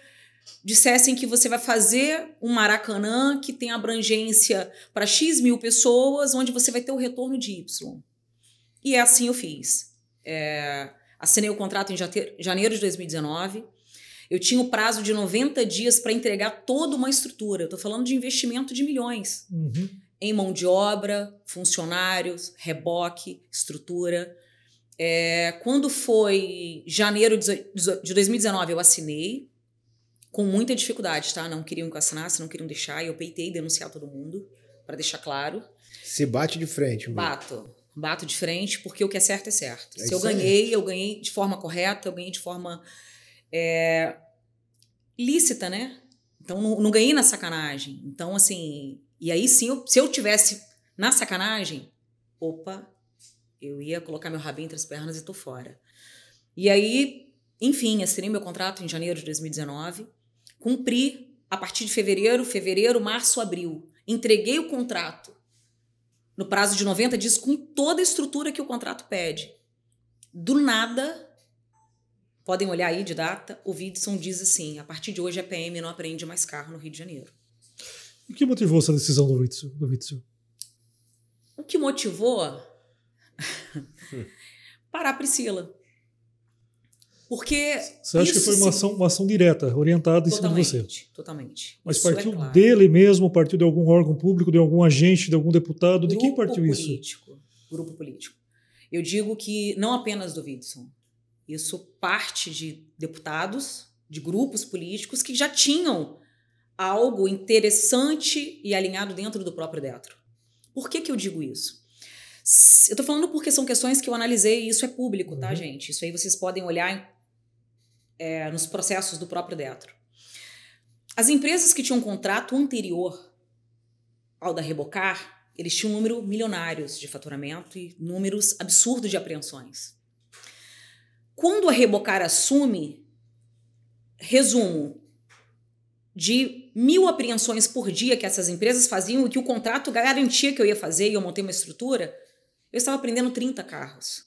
dissessem que você vai fazer um Maracanã que tem abrangência para X mil pessoas, onde você vai ter o retorno de Y. E é assim eu fiz. É, assinei o contrato em janeiro de 2019. Eu tinha o prazo de 90 dias para entregar toda uma estrutura. Estou falando de investimento de milhões. Uhum. Em mão de obra, funcionários, reboque, estrutura. É, quando foi janeiro de 2019, eu assinei com muita dificuldade, tá? Não queriam que eu assinasse, não queriam deixar. Eu peitei denunciar todo mundo, para deixar claro. Se bate de frente. Meu. Bato. Bato de frente, porque o que é certo é certo. É Se eu ganhei, aí. eu ganhei de forma correta, eu ganhei de forma é, lícita, né? Então, não, não, ganhei na sacanagem. Então, assim. E aí, sim, eu, se eu tivesse na sacanagem, opa, eu ia colocar meu rabinho entre as pernas e tô fora. E aí, enfim, assinei meu contrato em janeiro de 2019. Cumpri a partir de fevereiro, fevereiro, março, abril. Entreguei o contrato no prazo de 90 dias com toda a estrutura que o contrato pede. Do nada, podem olhar aí de data, o Vidson diz assim: a partir de hoje a PM não apreende mais carro no Rio de Janeiro. O que motivou essa decisão do Witzel? Do? O que motivou? *laughs* Parar a Priscila. Porque. Você acha que foi uma ação, uma ação direta, orientada em cima de você? Totalmente. Mas isso é partiu é claro. dele mesmo, partiu de algum órgão público, de algum agente, de algum deputado? Grupo de quem partiu político, isso? Grupo político. Eu digo que não apenas do Widson. Isso parte de deputados, de grupos políticos que já tinham algo interessante e alinhado dentro do próprio Detro. Por que, que eu digo isso? Eu tô falando porque são questões que eu analisei e isso é público, tá, Uhum. gente? Isso aí vocês podem olhar é, nos processos do próprio Detro. As empresas que tinham um contrato anterior ao da Rebocar, eles tinham um número milionários de faturamento e números absurdos de apreensões. Quando a Rebocar assume, resumo, de mil apreensões por dia que essas empresas faziam e que o contrato garantia que eu ia fazer e eu montei uma estrutura, eu estava prendendo 30 carros.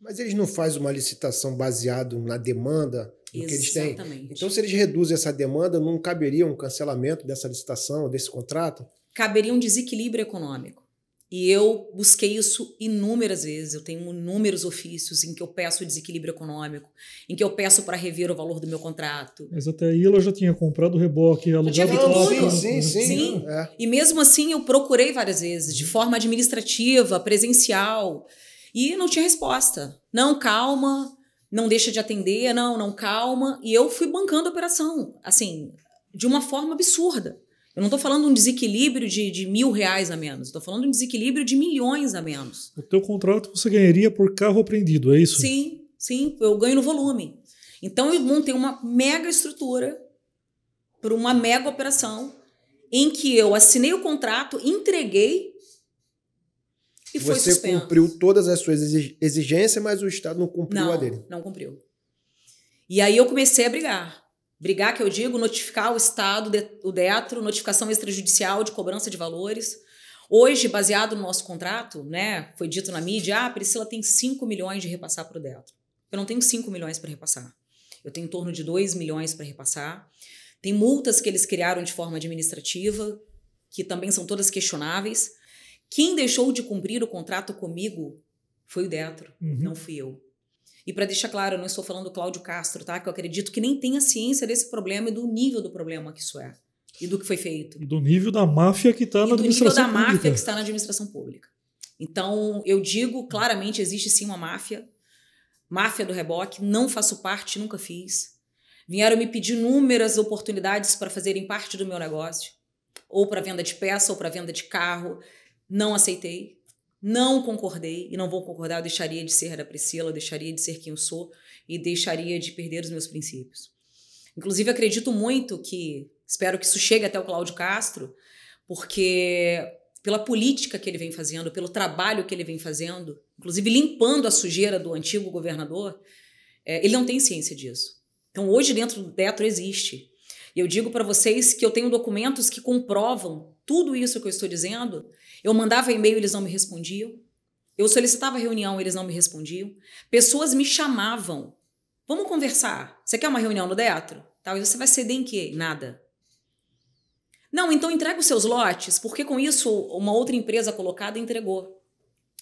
Mas eles não fazem uma licitação baseado na demanda do que eles têm? Exatamente. Então, se eles reduzem essa demanda, não caberia um cancelamento dessa licitação, desse contrato? caberia um desequilíbrio econômico. E eu busquei isso inúmeras vezes. Eu tenho inúmeros ofícios em que eu peço desequilíbrio econômico, em que eu peço para rever o valor do meu contrato. Mas até aí ela já tinha comprado o reboque, alugado tinha o tudo. sim, sim, sim. Sim. É. E mesmo assim eu procurei várias vezes, de forma administrativa, presencial, e não tinha resposta. Não, calma, não deixa de atender, não, não, calma. E eu fui bancando a operação, assim, de uma forma absurda. Eu não estou falando um desequilíbrio de, de mil reais a menos, estou falando um desequilíbrio de milhões a menos. O teu contrato você ganharia por carro apreendido, é isso? Sim, sim, eu ganho no volume. Então eu montei uma mega estrutura para uma mega operação em que eu assinei o contrato, entreguei e foi Você suspenso. cumpriu todas as suas exig- exigências, mas o Estado não cumpriu não, a dele. não cumpriu. E aí eu comecei a brigar. Brigar, que eu digo, notificar o Estado, o DETRO, notificação extrajudicial de cobrança de valores. Hoje, baseado no nosso contrato, né, foi dito na mídia, ah, a Priscila tem 5 milhões de repassar para o DETRO. Eu não tenho 5 milhões para repassar. Eu tenho em torno de 2 milhões para repassar. Tem multas que eles criaram de forma administrativa, que também são todas questionáveis. Quem deixou de cumprir o contrato comigo foi o Detro, uhum. não fui eu. E para deixar claro, eu não estou falando do Cláudio Castro, tá? Que eu acredito que nem tenha ciência desse problema e do nível do problema que isso é. E do que foi feito. E do nível da máfia que está na administração pública. do nível da máfia que está na administração pública. Então, eu digo claramente, existe sim uma máfia. Máfia do reboque. Não faço parte, nunca fiz. Vieram me pedir inúmeras oportunidades para fazerem parte do meu negócio. Ou para venda de peça, ou para venda de carro. Não aceitei. Não concordei. E não vou concordar. Eu deixaria de ser a Priscila, eu deixaria de ser quem eu sou. E deixaria de perder os meus princípios. Inclusive, acredito muito que Espero que isso chegue até o Cláudio Castro, porque pela política que ele vem fazendo, pelo trabalho que ele vem fazendo, inclusive limpando a sujeira do antigo governador, é, ele não tem ciência disso. Então, hoje, dentro do Detro existe. E eu digo para vocês que eu tenho documentos que comprovam tudo isso que eu estou dizendo. Eu mandava e-mail, eles não me respondiam. Eu solicitava reunião, eles não me respondiam. Pessoas me chamavam. Vamos conversar. Você quer uma reunião no Detro? Talvez você vai ceder em quê? Nada. Não, então entrega os seus lotes, porque com isso uma outra empresa colocada entregou.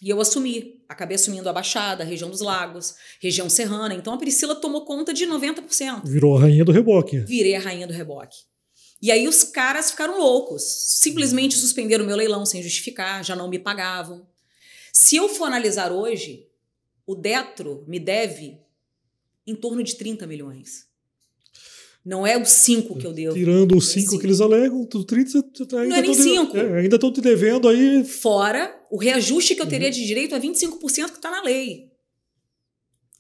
E eu assumi. Acabei assumindo a Baixada, a região dos Lagos, região serrana. Então a Priscila tomou conta de 90%. Virou a rainha do reboque. Virei a rainha do reboque. E aí os caras ficaram loucos. Simplesmente suspenderam meu leilão sem justificar, já não me pagavam. Se eu for analisar hoje, o Detro me deve em torno de 30 milhões. Não é os 5 que eu devo. Tirando os 5 é que eles alegam, tudo 30, ainda não é nem 5. É, ainda estão te devendo aí. Fora o reajuste que eu teria uhum. de direito é 25% que está na lei.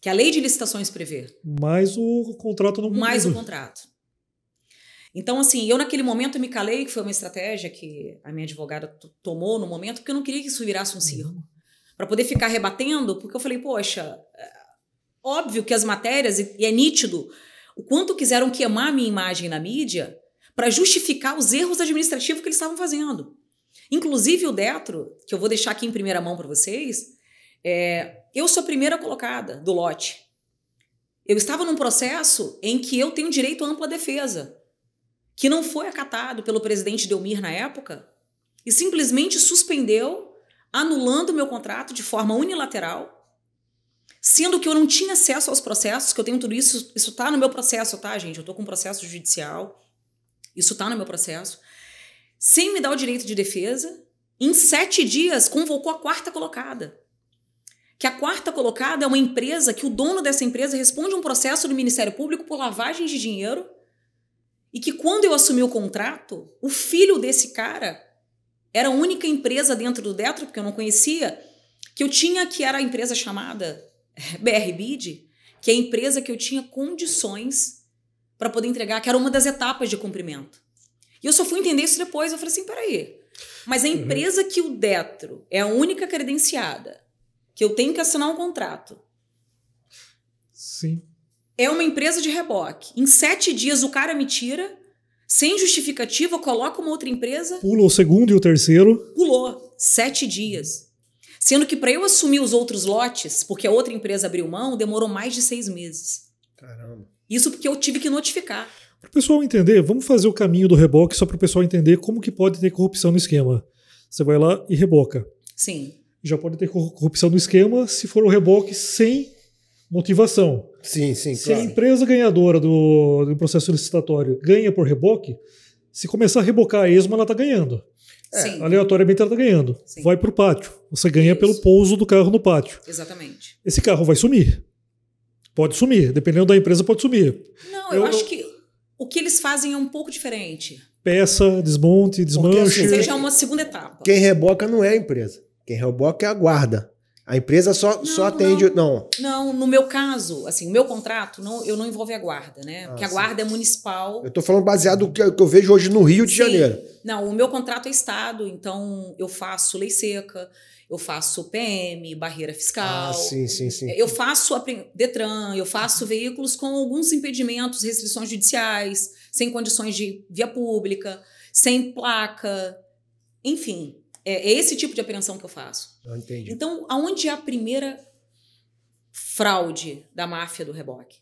Que a lei de licitações prevê. Mais o contrato não Mais o contrato. Então, assim, eu naquele momento me calei, que foi uma estratégia que a minha advogada tomou no momento, porque eu não queria que isso virasse um circo. Uhum. Para poder ficar rebatendo, porque eu falei, poxa, é, óbvio que as matérias, e é nítido, o quanto quiseram queimar a minha imagem na mídia para justificar os erros administrativos que eles estavam fazendo. Inclusive o Detro, que eu vou deixar aqui em primeira mão para vocês, é, eu sou a primeira colocada do lote. Eu estava num processo em que eu tenho direito à ampla defesa, que não foi acatado pelo presidente Delmir na época e simplesmente suspendeu, anulando meu contrato de forma unilateral Sendo que eu não tinha acesso aos processos, que eu tenho tudo isso, isso tá no meu processo, tá, gente? Eu tô com um processo judicial, isso tá no meu processo. Sem me dar o direito de defesa, em sete dias convocou a quarta colocada. Que a quarta colocada é uma empresa que o dono dessa empresa responde um processo do Ministério Público por lavagem de dinheiro e que quando eu assumi o contrato, o filho desse cara era a única empresa dentro do Detro, porque eu não conhecia, que eu tinha que era a empresa chamada *laughs* BR Bid, que é a empresa que eu tinha condições para poder entregar, que era uma das etapas de cumprimento. E eu só fui entender isso depois. Eu falei assim: peraí, mas a uhum. empresa uhum. que o Detro é a única credenciada, que eu tenho que assinar um contrato. Sim. É uma empresa de reboque. Em sete dias o cara me tira, sem justificativa, coloca uma outra empresa. Pula o segundo e o terceiro. Pulou. Sete dias. Sendo que para eu assumir os outros lotes, porque a outra empresa abriu mão, demorou mais de seis meses. Caramba. Isso porque eu tive que notificar. Para o pessoal entender, vamos fazer o caminho do reboque só para o pessoal entender como que pode ter corrupção no esquema. Você vai lá e reboca. Sim. Já pode ter corrupção no esquema se for o reboque sem motivação. Sim, sim, se claro. a empresa ganhadora do, do processo licitatório ganha por reboque, se começar a rebocar a esma, ela está ganhando. É, aleatoriamente ela está ganhando. Sim. Vai para o pátio. Você ganha Isso. pelo pouso do carro no pátio. Exatamente. Esse carro vai sumir. Pode sumir. Dependendo da empresa, pode sumir. Não, eu, eu acho que o que eles fazem é um pouco diferente. Peça, desmonte, desmanche. Assim, seja uma segunda etapa. Quem reboca não é a empresa. Quem reboca é a guarda. A empresa só, não, só atende. Não. não. no meu caso, assim, o meu contrato, não, eu não envolve a guarda, né? Ah, Porque a guarda é municipal. Eu estou falando baseado no que, eu vejo hoje no Rio de sim. Janeiro. Não, o meu contrato é Estado, então eu faço lei seca, eu faço PM, barreira fiscal. Ah, sim, sim, sim. Eu faço Detran, eu faço veículos com alguns impedimentos, restrições judiciais, sem condições de via pública, sem placa, enfim. É, é esse tipo de apreensão que eu faço. Eu entendi. Então, aonde é a primeira fraude da máfia do reboque?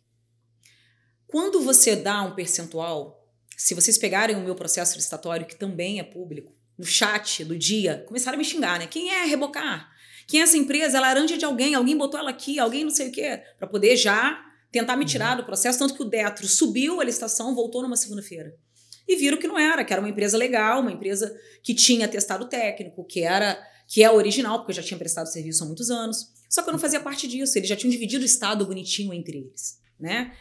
Quando você dá um percentual, se vocês pegarem o meu processo licitatório, que também é público, no chat do dia, começaram a me xingar, né? Quem é rebocar? Quem é essa empresa? Ela é laranja de alguém, alguém botou ela aqui, alguém não sei o quê, para poder já tentar me tirar do processo, tanto que o Detro subiu a licitação, voltou numa segunda-feira. E viram que não era, que era uma empresa legal, uma empresa que tinha testado técnico, que era que é original, porque eu já tinha prestado serviço há muitos anos. Só que eu não fazia parte disso, eles já tinham dividido o estado bonitinho entre eles, né?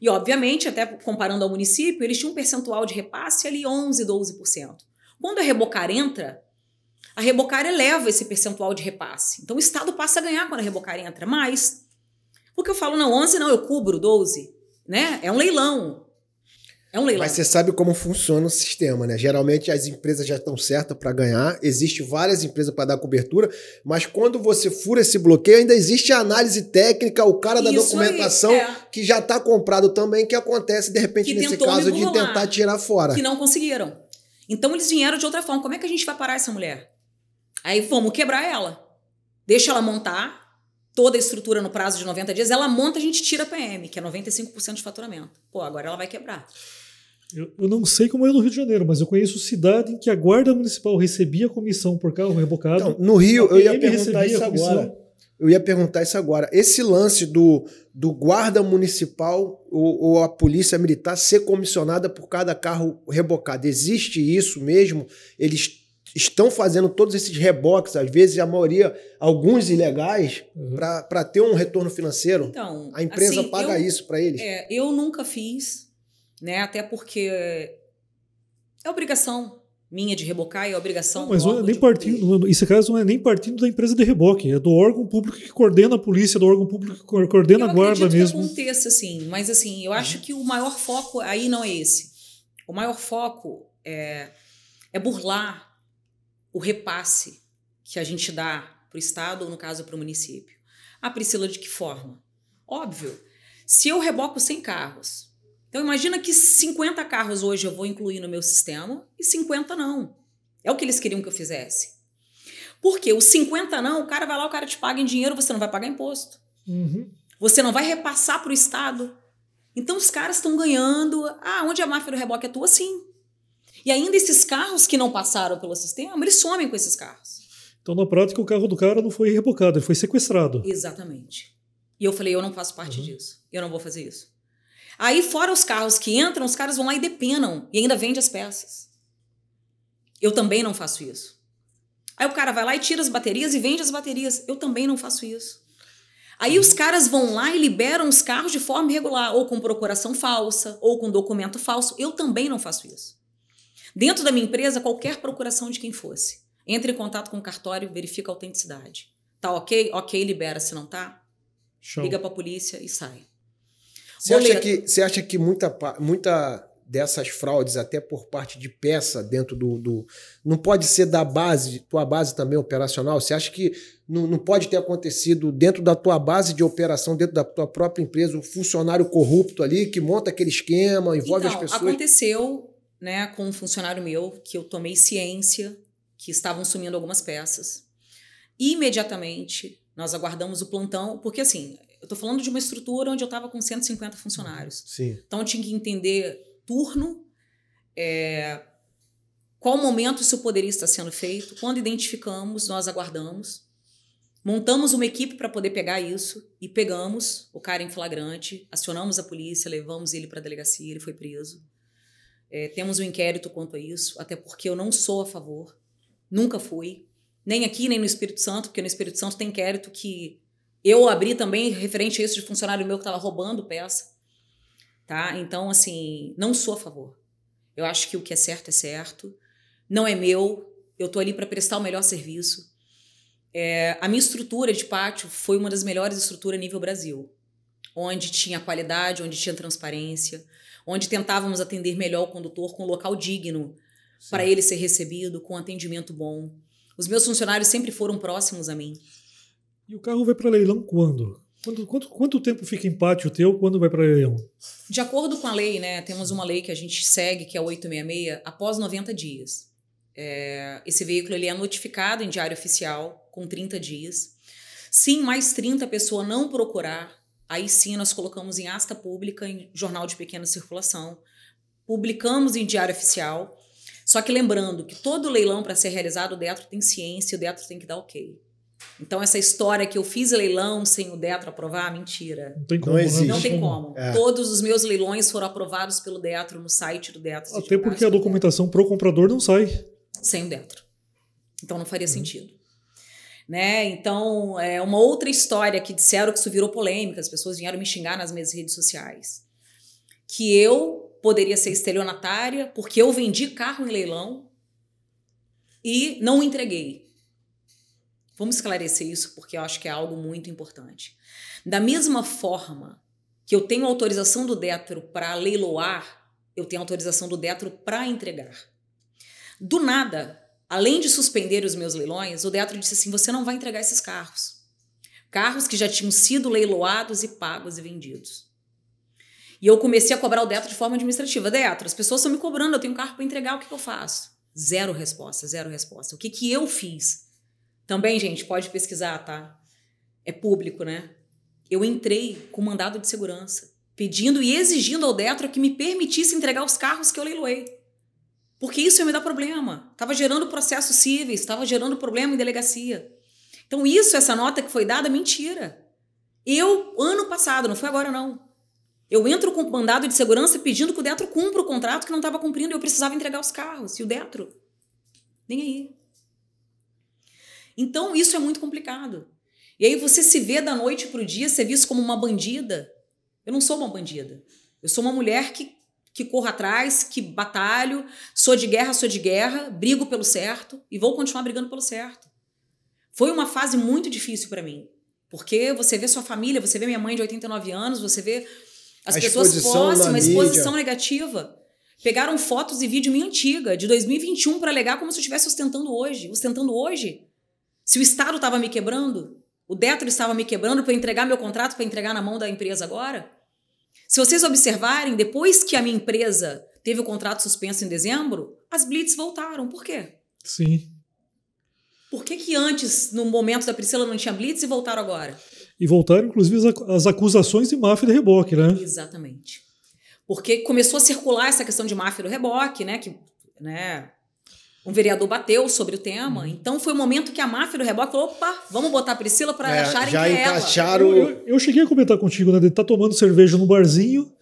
E obviamente, até comparando ao município, eles tinham um percentual de repasse ali 11, 12%. Quando a Rebocar entra, a Rebocar eleva esse percentual de repasse. Então o estado passa a ganhar quando a Rebocar entra, mas porque eu falo não, 11 não, eu cubro 12, né? É um leilão. É um leilão. Mas você sabe como funciona o sistema, né? Geralmente as empresas já estão certas para ganhar, existe várias empresas para dar cobertura, mas quando você fura esse bloqueio, ainda existe a análise técnica, o cara da Isso documentação aí, é. que já está comprado também, que acontece de repente que nesse caso de tentar tirar fora. Que não conseguiram. Então eles vieram de outra forma. Como é que a gente vai parar essa mulher? Aí vamos quebrar ela. Deixa ela montar toda a estrutura no prazo de 90 dias, ela monta, a gente tira a PM, que é 95% de faturamento. Pô, agora ela vai quebrar. Eu, eu, não sei como é no Rio de Janeiro, mas eu conheço cidade em que a Guarda Municipal recebia comissão por carro rebocado. Então, no Rio, eu ia perguntar isso agora. Eu ia perguntar isso agora. Esse lance do, do guarda municipal ou, ou, a polícia militar ser comissionada por cada carro rebocado, existe isso mesmo? Eles estão fazendo todos esses reboques, às vezes a maioria, alguns ilegais, uhum. para ter um retorno financeiro? Então, a empresa assim, paga eu, isso para eles? É, eu nunca fiz, né? Até porque é obrigação minha de rebocar e é obrigação. Não, mas não é nem partindo, esse caso não é nem partindo da empresa de reboque, é do órgão público que coordena a polícia, do órgão público que coordena eu a guarda mesmo. Que aconteça assim, mas assim, eu acho que o maior foco aí não é esse. O maior foco é, é burlar o repasse que a gente dá para o Estado, ou no caso para o município. A Priscila, de que forma? Óbvio, se eu reboco 100 carros, então imagina que 50 carros hoje eu vou incluir no meu sistema e 50 não. É o que eles queriam que eu fizesse. Porque os 50 não, o cara vai lá, o cara te paga em dinheiro, você não vai pagar imposto. Uhum. Você não vai repassar para o Estado. Então os caras estão ganhando. Ah, onde a máfia do reboque atua? Sim. E ainda esses carros que não passaram pelo sistema, eles somem com esses carros. Então, na prática, o carro do cara não foi rebocado, ele foi sequestrado. Exatamente. E eu falei, eu não faço parte uhum. disso. Eu não vou fazer isso. Aí, fora os carros que entram, os caras vão lá e depenam e ainda vende as peças. Eu também não faço isso. Aí o cara vai lá e tira as baterias e vende as baterias. Eu também não faço isso. Aí os caras vão lá e liberam os carros de forma irregular, ou com procuração falsa, ou com documento falso. Eu também não faço isso. Dentro da minha empresa, qualquer procuração de quem fosse. Entre em contato com o cartório, verifica a autenticidade. Tá ok? Ok, libera. Se não tá, Show. liga para a polícia e sai. Você acha, que, você acha que muita, muita dessas fraudes, até por parte de peça dentro do, do. Não pode ser da base, tua base também operacional? Você acha que não, não pode ter acontecido dentro da tua base de operação, dentro da tua própria empresa, um funcionário corrupto ali que monta aquele esquema, envolve então, as pessoas? Aconteceu né, com um funcionário meu que eu tomei ciência que estavam sumindo algumas peças. Imediatamente nós aguardamos o plantão, porque assim, eu estou falando de uma estrutura onde eu estava com 150 funcionários. Sim. Então eu tinha que entender turno, é, qual momento isso poderia estar sendo feito. Quando identificamos, nós aguardamos. Montamos uma equipe para poder pegar isso e pegamos o cara em flagrante, acionamos a polícia, levamos ele para a delegacia, ele foi preso. É, temos um inquérito quanto a isso, até porque eu não sou a favor, nunca fui, nem aqui nem no Espírito Santo, porque no Espírito Santo tem inquérito que eu abri também referente a isso de funcionário meu que estava roubando peça. Tá? Então, assim, não sou a favor. Eu acho que o que é certo é certo, não é meu, eu estou ali para prestar o melhor serviço. É, a minha estrutura de pátio foi uma das melhores estruturas nível Brasil, onde tinha qualidade, onde tinha transparência, onde tentávamos atender melhor o condutor com um local digno para ele ser recebido, com atendimento bom. Os meus funcionários sempre foram próximos a mim. E o carro vai para leilão quando? Quanto, quanto, quanto tempo fica em pátio teu quando vai para leilão? De acordo com a lei, né? Temos uma lei que a gente segue, que é a 866, após 90 dias. É, esse veículo ele é notificado em diário oficial com 30 dias. Se mais 30 a pessoa não procurar Aí sim nós colocamos em asta pública, em jornal de pequena circulação, publicamos em diário oficial. Só que lembrando que todo leilão para ser realizado, o Detro tem ciência, o Detro tem que dar ok. Então, essa história que eu fiz leilão sem o Detro aprovar, mentira. Não tem como. Não né? existe. Não tem como. É. Todos os meus leilões foram aprovados pelo Detro no site do Detro. Até porque a documentação pro comprador não sai. sem o Detro. Então não faria sentido. Né? Então, é uma outra história que disseram que isso virou polêmica, as pessoas vieram me xingar nas minhas redes sociais. Que eu poderia ser estelionatária porque eu vendi carro em leilão e não o entreguei. Vamos esclarecer isso porque eu acho que é algo muito importante. Da mesma forma que eu tenho autorização do Detro para leiloar, eu tenho autorização do Detro para entregar. Do nada, além de suspender os meus leilões, o Detro disse assim: você não vai entregar esses carros. Carros que já tinham sido leiloados e pagos e vendidos. E eu comecei a cobrar o Detro de forma administrativa. Detro, as pessoas estão me cobrando, eu tenho carro para entregar, o que, que eu faço? Zero resposta, zero resposta. O que, que eu fiz? Também, gente, pode pesquisar, tá? É público, né? Eu entrei com mandado de segurança, pedindo e exigindo ao Detro que me permitisse entregar os carros que eu leiloei. Porque isso ia me dar problema. Estava gerando processos cíveis, estava gerando problema em delegacia. Então, isso, essa nota que foi dada, mentira. Eu, ano passado, não foi agora não. Eu entro com mandado de segurança pedindo que o Detro cumpra o contrato que não estava cumprindo e eu precisava entregar os carros. E o Detro? Nem aí. Então, isso é muito complicado. E aí você se vê da noite para o dia, ser visto como uma bandida. Eu não sou uma bandida. Eu sou uma mulher que, que corro atrás, que batalho, sou de guerra, sou de guerra, brigo pelo certo e vou continuar brigando pelo certo. Foi uma fase muito difícil para mim. Porque você vê sua família, você vê minha mãe de 89 anos, você vê as A pessoas exposição próximas, mídia. exposição negativa. Pegaram fotos e vídeo minha antiga, de 2021, para alegar como se eu estivesse ostentando hoje. Ostentando hoje? Se o Estado estava me quebrando, o Detro estava me quebrando para eu entregar meu contrato, para entregar na mão da empresa agora? Se vocês observarem, depois que a minha empresa teve o contrato suspenso em dezembro, as blitz voltaram. Por quê? Sim. Por que, que antes, no momento da Priscila, não tinha blitz e voltaram agora? E voltaram, inclusive, as acusações de máfia de reboque, né? Exatamente. Porque começou a circular essa questão de máfia do reboque, né? Que né, um vereador bateu sobre o tema. Então foi o momento que a máfia do reboque falou: opa, vamos botar a Priscila para É, acharem já que é ela. encaixaram. Eu, eu- eu cheguei a comentar contigo, né? De estar tomando cerveja no barzinho,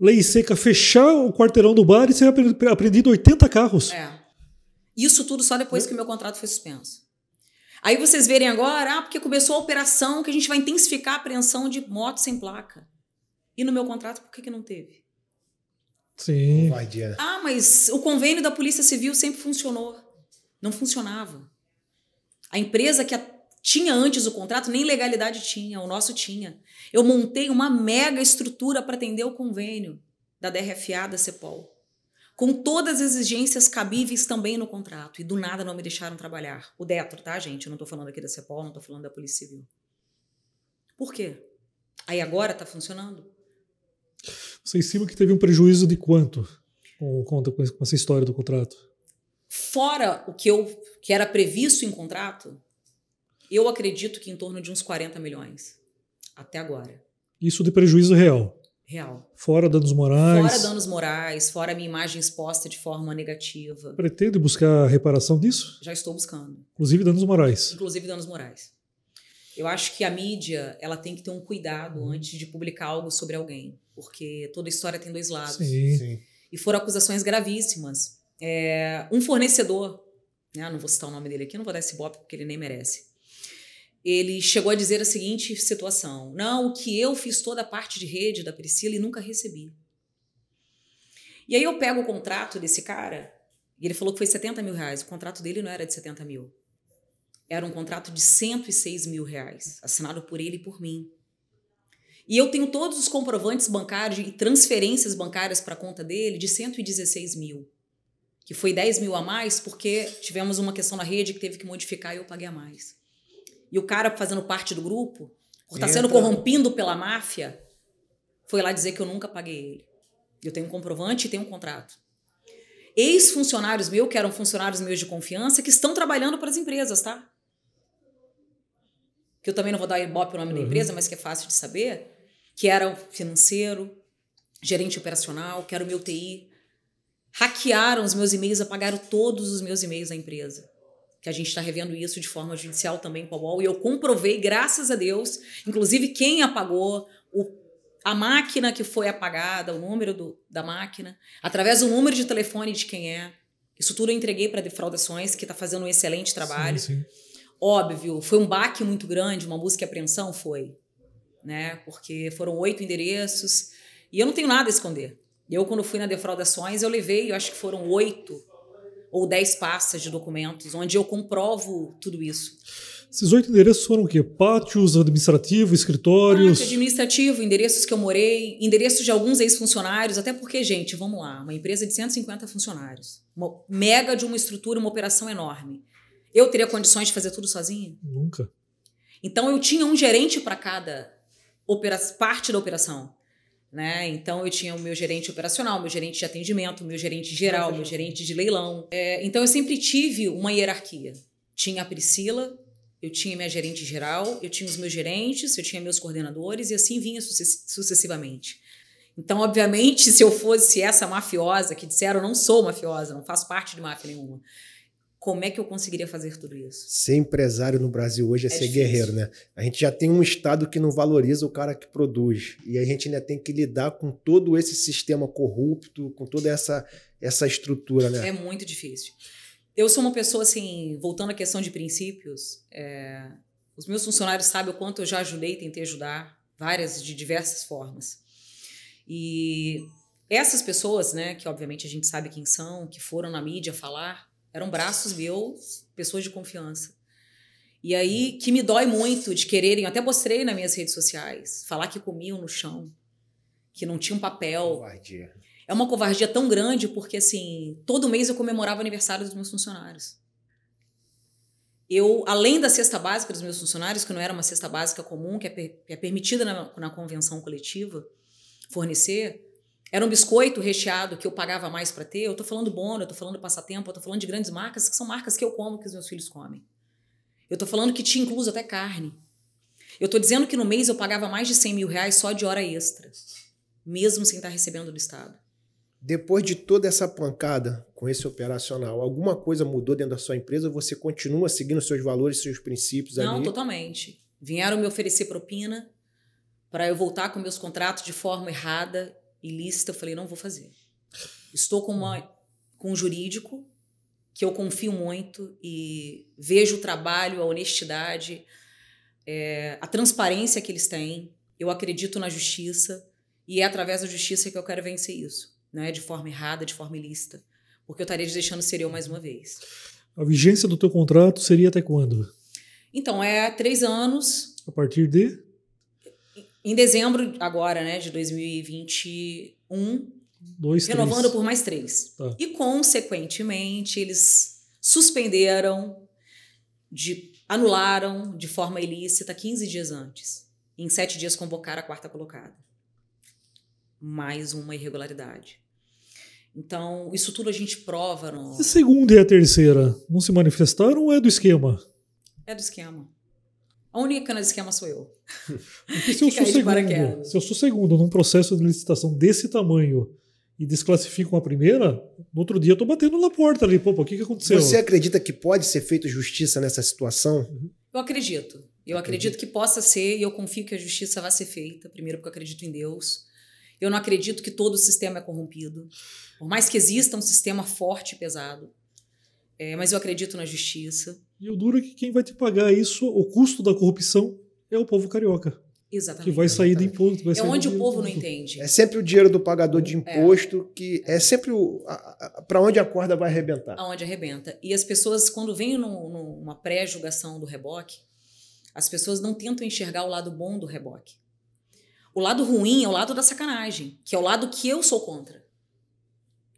lei seca, fechar o quarteirão do bar e ser apre- apreendido 80 carros. É. Isso tudo só depois que o meu contrato foi suspenso. Aí vocês verem agora, ah, porque começou a operação que a gente vai intensificar a apreensão de motos sem placa. E no meu contrato, por que, que não teve? Sim. Ah, mas o convênio da Polícia Civil sempre funcionou. Não funcionava. A empresa que a- tinha antes o contrato nem legalidade tinha, o nosso tinha. Eu montei uma mega estrutura para atender o convênio da DRFA, da CEPOL. Com todas as exigências cabíveis também no contrato. E do nada não me deixaram trabalhar. O Detro, tá, gente? Eu não tô falando aqui da CEPOL, não tô falando da Polícia Civil. Por quê? Aí agora tá funcionando? Você estima que teve um prejuízo de quanto com, com, com essa história do contrato? Fora o que, eu, que era previsto em contrato, eu acredito que em torno de uns 40 milhões. Até agora. Isso de prejuízo real. Real. Fora danos morais. Fora danos morais, fora minha imagem exposta de forma negativa. Pretende buscar reparação disso? Já estou buscando. Inclusive danos morais. Inclusive danos morais. Eu acho que a mídia ela tem que ter um cuidado Uhum. antes de publicar algo sobre alguém. Porque toda história tem dois lados. Sim. Sim. E foram acusações gravíssimas. É, um fornecedor, né, não vou citar o nome dele aqui, não vou dar esse bope porque ele nem merece. Ele chegou a dizer a seguinte situação: Não, o que eu fiz toda a parte de rede da Priscila e nunca recebi. E aí eu pego o contrato desse cara, e ele falou que foi 70 mil reais. O contrato dele não era de 70 mil. Era um contrato de 106 mil reais, assinado por ele e por mim. E eu tenho todos os comprovantes bancários e transferências bancárias para a conta dele de 116 mil. Que foi 10 mil a mais porque tivemos uma questão na rede que teve que modificar e eu paguei a mais. E o cara fazendo parte do grupo, por estar sendo Entra. corrompido pela máfia, foi lá dizer que eu nunca paguei ele. Eu tenho um comprovante e tenho um contrato. Ex-funcionários meus, que eram funcionários meus de confiança, que estão trabalhando para as empresas, tá? que eu também não vou dar ibope o nome Uhum. da empresa, mas que é fácil de saber, que era o financeiro, gerente operacional, que era o meu TI. Hackearam os meus e-mails, apagaram todos os meus e-mails da empresa. Que a gente está revendo isso de forma judicial também com a UOL. E eu comprovei, graças a Deus, inclusive quem apagou, o, a máquina que foi apagada, o número do, da máquina, através do número de telefone de quem é. Isso tudo eu entreguei para Defraudações, que está fazendo um excelente trabalho. Sim, sim. Óbvio, foi um baque muito grande, uma busca e apreensão? Foi. Né? Porque foram oito endereços e eu não tenho nada a esconder. Eu, quando fui na Defraudações, eu levei, eu acho que foram oito ou dez pastas de documentos, onde eu comprovo tudo isso. Esses oito endereços foram o quê? Pátios, administrativo, escritórios. Parte administrativo, endereços que eu morei, endereços de alguns ex-funcionários, até porque, gente, vamos lá, uma empresa de 150 funcionários, uma mega de uma estrutura, uma operação enorme. Eu teria condições de fazer tudo sozinha? Nunca. Então eu tinha um gerente para cada opera parte da operação. Né? Então eu tinha o meu gerente operacional, meu gerente de atendimento, meu gerente geral, meu gerente de leilão. É, então eu sempre tive uma hierarquia. Tinha a Priscila, eu tinha minha gerente geral, eu tinha os meus gerentes, eu tinha meus coordenadores e assim vinha sucess sucessivamente. Então, obviamente, *laughs* se eu fosse essa mafiosa que disseram, eu não sou mafiosa, não faço parte de máfia nenhuma. Como é que eu conseguiria fazer tudo isso? Ser empresário no Brasil hoje é, É ser difícil. guerreiro, né? A gente já tem um Estado que não valoriza o cara que produz. E a gente ainda tem que lidar com todo esse sistema corrupto, com toda essa, essa estrutura, né? É muito difícil. Eu sou uma pessoa, assim, voltando à questão de princípios, é, os meus funcionários sabem o quanto eu já ajudei, tentei ajudar, várias, de diversas formas. E essas pessoas, né, que obviamente a gente sabe quem são, que foram na mídia falar, eram braços meus, pessoas de confiança. E aí, que me dói muito de quererem, eu até mostrei nas minhas redes sociais, falar que comiam no chão, que não tinham papel, Covardia. é uma covardia tão grande porque, assim, todo mês eu comemorava o aniversário dos meus funcionários. Eu, além da cesta básica dos meus funcionários, que não era uma cesta básica comum, que é, per- que é permitida na, na convenção coletiva fornecer, era um biscoito recheado que eu pagava mais para ter. Eu tô falando bono, eu tô falando passatempo, eu tô falando de grandes marcas, que são marcas que eu como, que os meus filhos comem. Eu tô falando que tinha incluso até carne. Eu tô dizendo que no mês eu pagava mais de 100 mil reais só de hora extra, mesmo sem estar recebendo do Estado. Depois de toda essa pancada com esse operacional, alguma coisa mudou dentro da sua empresa? Você continua seguindo seus valores, seus princípios Não, ali? totalmente. Vieram me oferecer propina para eu voltar com meus contratos de forma errada, ilícita. Eu falei, não vou fazer. Estou com, uma, com um jurídico que eu confio muito e vejo o trabalho, a honestidade, é, a transparência que eles têm. Eu acredito na justiça e é através da justiça que eu quero vencer isso. Não é de forma errada, de forma ilícita. Porque eu estaria deixando ser eu mais uma vez. A vigência do teu contrato seria até quando? Então, é três anos, A partir de Em dezembro agora, né, de 2021, dois, renovando três. por mais três. Tá. E, consequentemente, eles suspenderam, de, anularam de forma ilícita 15 dias antes. E em sete dias convocaram a quarta colocada. Mais uma irregularidade. Então, isso tudo a gente prova no... A segunda e a terceira não se manifestaram ou é do esquema? É do esquema. A única no esquema sou eu. Porque se eu *laughs* sou de segundo, se eu sou segundo num processo de licitação desse tamanho e desclassificam a primeira, no outro dia eu tô batendo na porta ali. Pô, o que, que aconteceu? Você acredita que pode ser feita justiça nessa situação? Eu acredito. Eu acredito que possa ser e eu confio que a justiça vai ser feita. Primeiro, porque eu acredito em Deus. Eu não acredito que todo o sistema é corrompido. Por mais que exista um sistema forte e pesado. É, mas eu acredito na justiça. E o duro é que quem vai te pagar isso, o custo da corrupção, é o povo carioca. Exatamente. Que vai sair do imposto. Vai é sair onde o povo não entende. É sempre o dinheiro do pagador de imposto que é sempre o para onde a corda vai arrebentar. aonde arrebenta. E as pessoas, quando vêm num- numa pré-julgação do reboque, as pessoas não tentam enxergar o lado bom do reboque. O lado ruim é o lado da sacanagem, que é o lado que eu sou contra.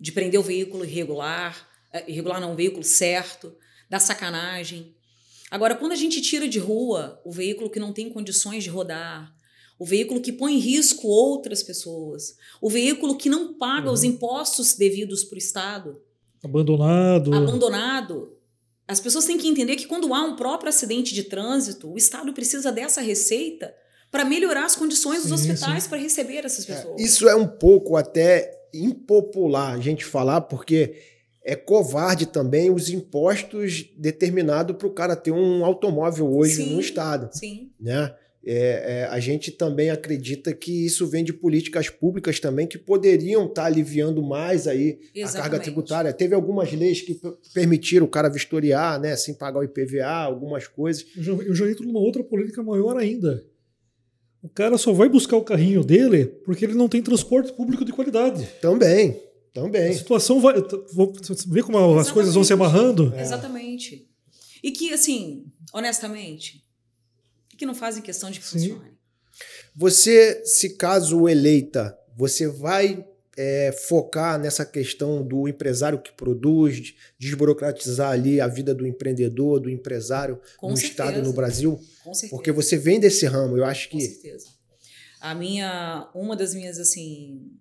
De prender o veículo irregular, eh, irregular não, o veículo certo, da sacanagem. Agora, quando a gente tira de rua o veículo que não tem condições de rodar, o veículo que põe em risco outras pessoas, o veículo que não paga os impostos devidos para o Estado, Abandonado. abandonado, As pessoas têm que entender que quando há um próprio acidente de trânsito, o Estado precisa dessa receita para melhorar as condições dos Sim, hospitais para receber essas pessoas. É, isso é um pouco até impopular a gente falar, porque é covarde também os impostos determinados para o cara ter um automóvel hoje Sim. no estado, Sim. né? É, é, a gente também acredita que isso vem de políticas públicas também que poderiam estar aliviando mais aí a carga Exatamente. tributária. Teve algumas leis que permitiram o cara vistoriar, né, sem pagar o IPVA, algumas coisas. Eu já, eu já entro numa outra polêmica maior ainda. O cara só vai buscar o carrinho dele porque ele não tem transporte público de qualidade. Também, A também. situação vai. vê como as coisas vão se amarrando? É. Exatamente. E que, assim, honestamente, que não fazem questão de que Sim. funcione. Você, se caso eleita, você vai é, focar nessa questão do empresário que produz, de desburocratizar ali a vida do empreendedor, do empresário Com no certeza. estado e no Brasil? Com certeza. Porque você vem desse ramo, eu acho Com que. certeza. A minha, uma das minhas, assim,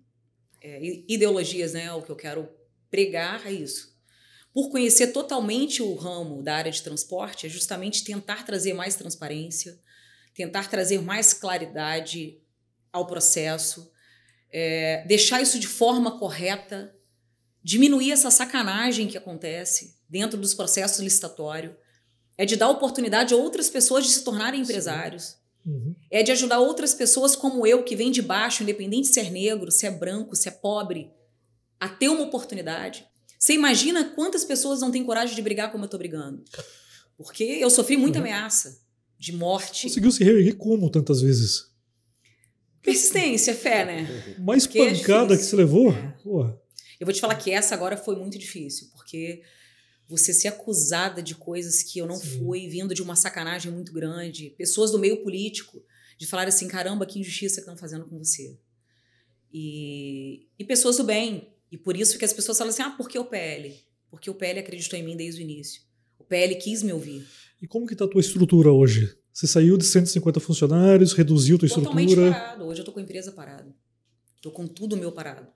é, ideologias, né, o que eu quero pregar é isso. Por conhecer totalmente o ramo da área de transporte, é justamente tentar trazer mais transparência, tentar trazer mais claridade ao processo, é, deixar isso de forma correta, diminuir essa sacanagem que acontece dentro dos processos licitatórios, é de dar oportunidade a outras pessoas de se tornarem empresários Uhum. é de ajudar outras pessoas como eu, que vem de baixo, independente se é negro, se é branco, se é pobre, a ter uma oportunidade. Você imagina quantas pessoas não têm coragem de brigar como eu tô brigando? Porque eu sofri muita Uhum. ameaça de morte. Conseguiu se reerguer como tantas vezes? Persistência, fé, né? Mais Porque é pancada que difícil. você levou? É. Eu vou te falar que essa agora foi muito difícil, porque você ser acusada de coisas que eu não Sim. fui, vindo de uma sacanagem muito grande, pessoas do meio político, de falar assim, caramba, que injustiça que estão fazendo com você. E, e pessoas do bem. E por isso que as pessoas falam assim, ah, por que o PL? Porque o PL acreditou em mim desde o início. O PL quis me ouvir. E como que tá a tua estrutura hoje? Você saiu de 150 funcionários, reduziu tua Totalmente estrutura. parado. Hoje eu tô com a empresa parada. Tô com tudo meu parado.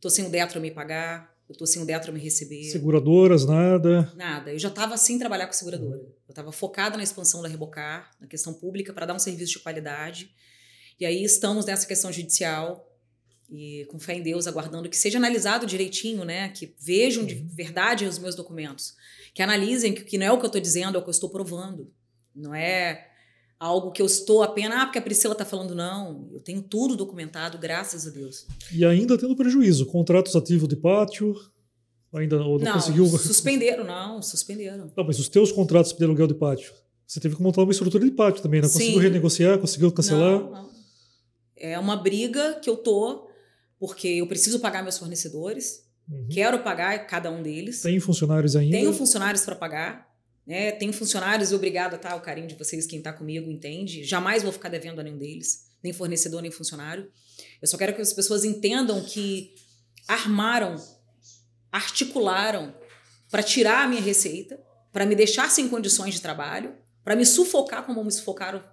Tô sem o Detro me pagar, eu tô sem o Detro me receber. Seguradoras, nada. Nada. Eu já estava sem trabalhar com seguradora. Eu estava focada na expansão da Rebocar, na questão pública, para dar um serviço de qualidade. E aí estamos nessa questão judicial e com fé em Deus, aguardando que seja analisado direitinho, né? Que vejam de verdade os meus documentos. Que analisem que, que não é o que eu estou dizendo, é o que eu estou provando. Não é algo que eu estou apenas, ah, porque a Priscila está falando, não. Eu tenho tudo documentado, graças a Deus. E ainda tendo prejuízo. Contratos ativos de pátio. Ainda não, Não, conseguiu. suspenderam, não, suspenderam. Não, mas os teus contratos de aluguel de pátio. Você teve que montar uma estrutura de pátio também, né? Conseguiu Sim. renegociar, conseguiu cancelar. Não, não. É uma briga que eu tô, porque eu preciso pagar meus fornecedores, Uhum. quero pagar cada um deles. Tem funcionários ainda. Tenho funcionários para pagar, né? Tenho funcionários e obrigada, tá? O carinho de vocês, quem tá comigo, entende. Jamais vou ficar devendo a nenhum deles, nem fornecedor, nem funcionário. Eu só quero que as pessoas entendam que armaram, articularam para tirar a minha receita, para me deixar sem condições de trabalho, para me sufocar como me sufocaram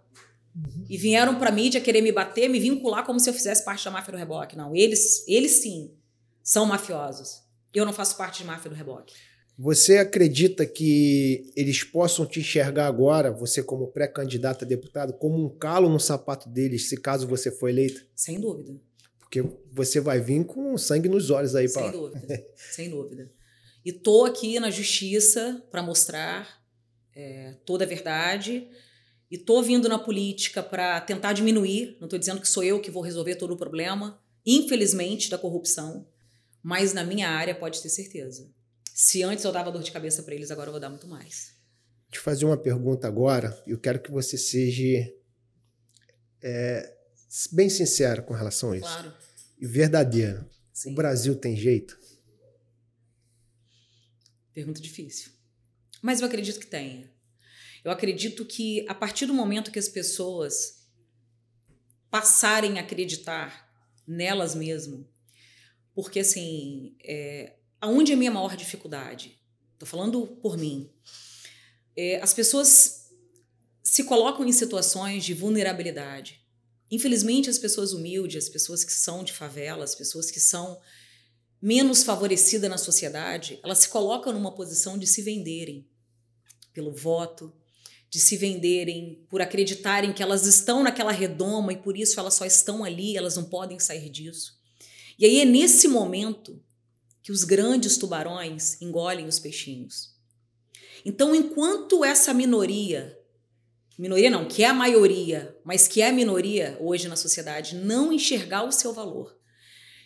Uhum. e vieram para mídia querer me bater, me vincular como se eu fizesse parte da máfia do reboque. Não, eles, eles sim são mafiosos. Eu não faço parte de máfia do reboque. Você acredita que eles possam te enxergar agora, você como pré-candidato a deputado, como um calo no sapato deles, se caso você for eleita? Sem dúvida. Porque você vai vir com sangue nos olhos aí Sem para dúvida. *laughs* sem dúvida. E tô aqui na justiça para mostrar é, toda a verdade. E tô vindo na política para tentar diminuir. Não estou dizendo que sou eu que vou resolver todo o problema, infelizmente, da corrupção. Mas na minha área, pode ter certeza. Se antes eu dava dor de cabeça para eles, agora eu vou dar muito mais. te fazer uma pergunta agora. e Eu quero que você seja é, bem sincero com relação a isso. Claro. E verdadeiro. Sim. O Brasil tem jeito? Pergunta difícil. Mas eu acredito que tenha. Eu acredito que a partir do momento que as pessoas passarem a acreditar nelas mesmo, porque assim, é, aonde é a minha maior dificuldade? Estou falando por mim. É, as pessoas se colocam em situações de vulnerabilidade. Infelizmente, as pessoas humildes, as pessoas que são de favela, as pessoas que são menos favorecidas na sociedade, elas se colocam numa posição de se venderem. pelo voto, de se venderem por acreditarem que elas estão naquela redoma e por isso elas só estão ali, elas não podem sair disso. E aí é nesse momento que os grandes tubarões engolem os peixinhos. Então, enquanto essa minoria, minoria não, que é a maioria, mas que é a minoria hoje na sociedade, não enxergar o seu valor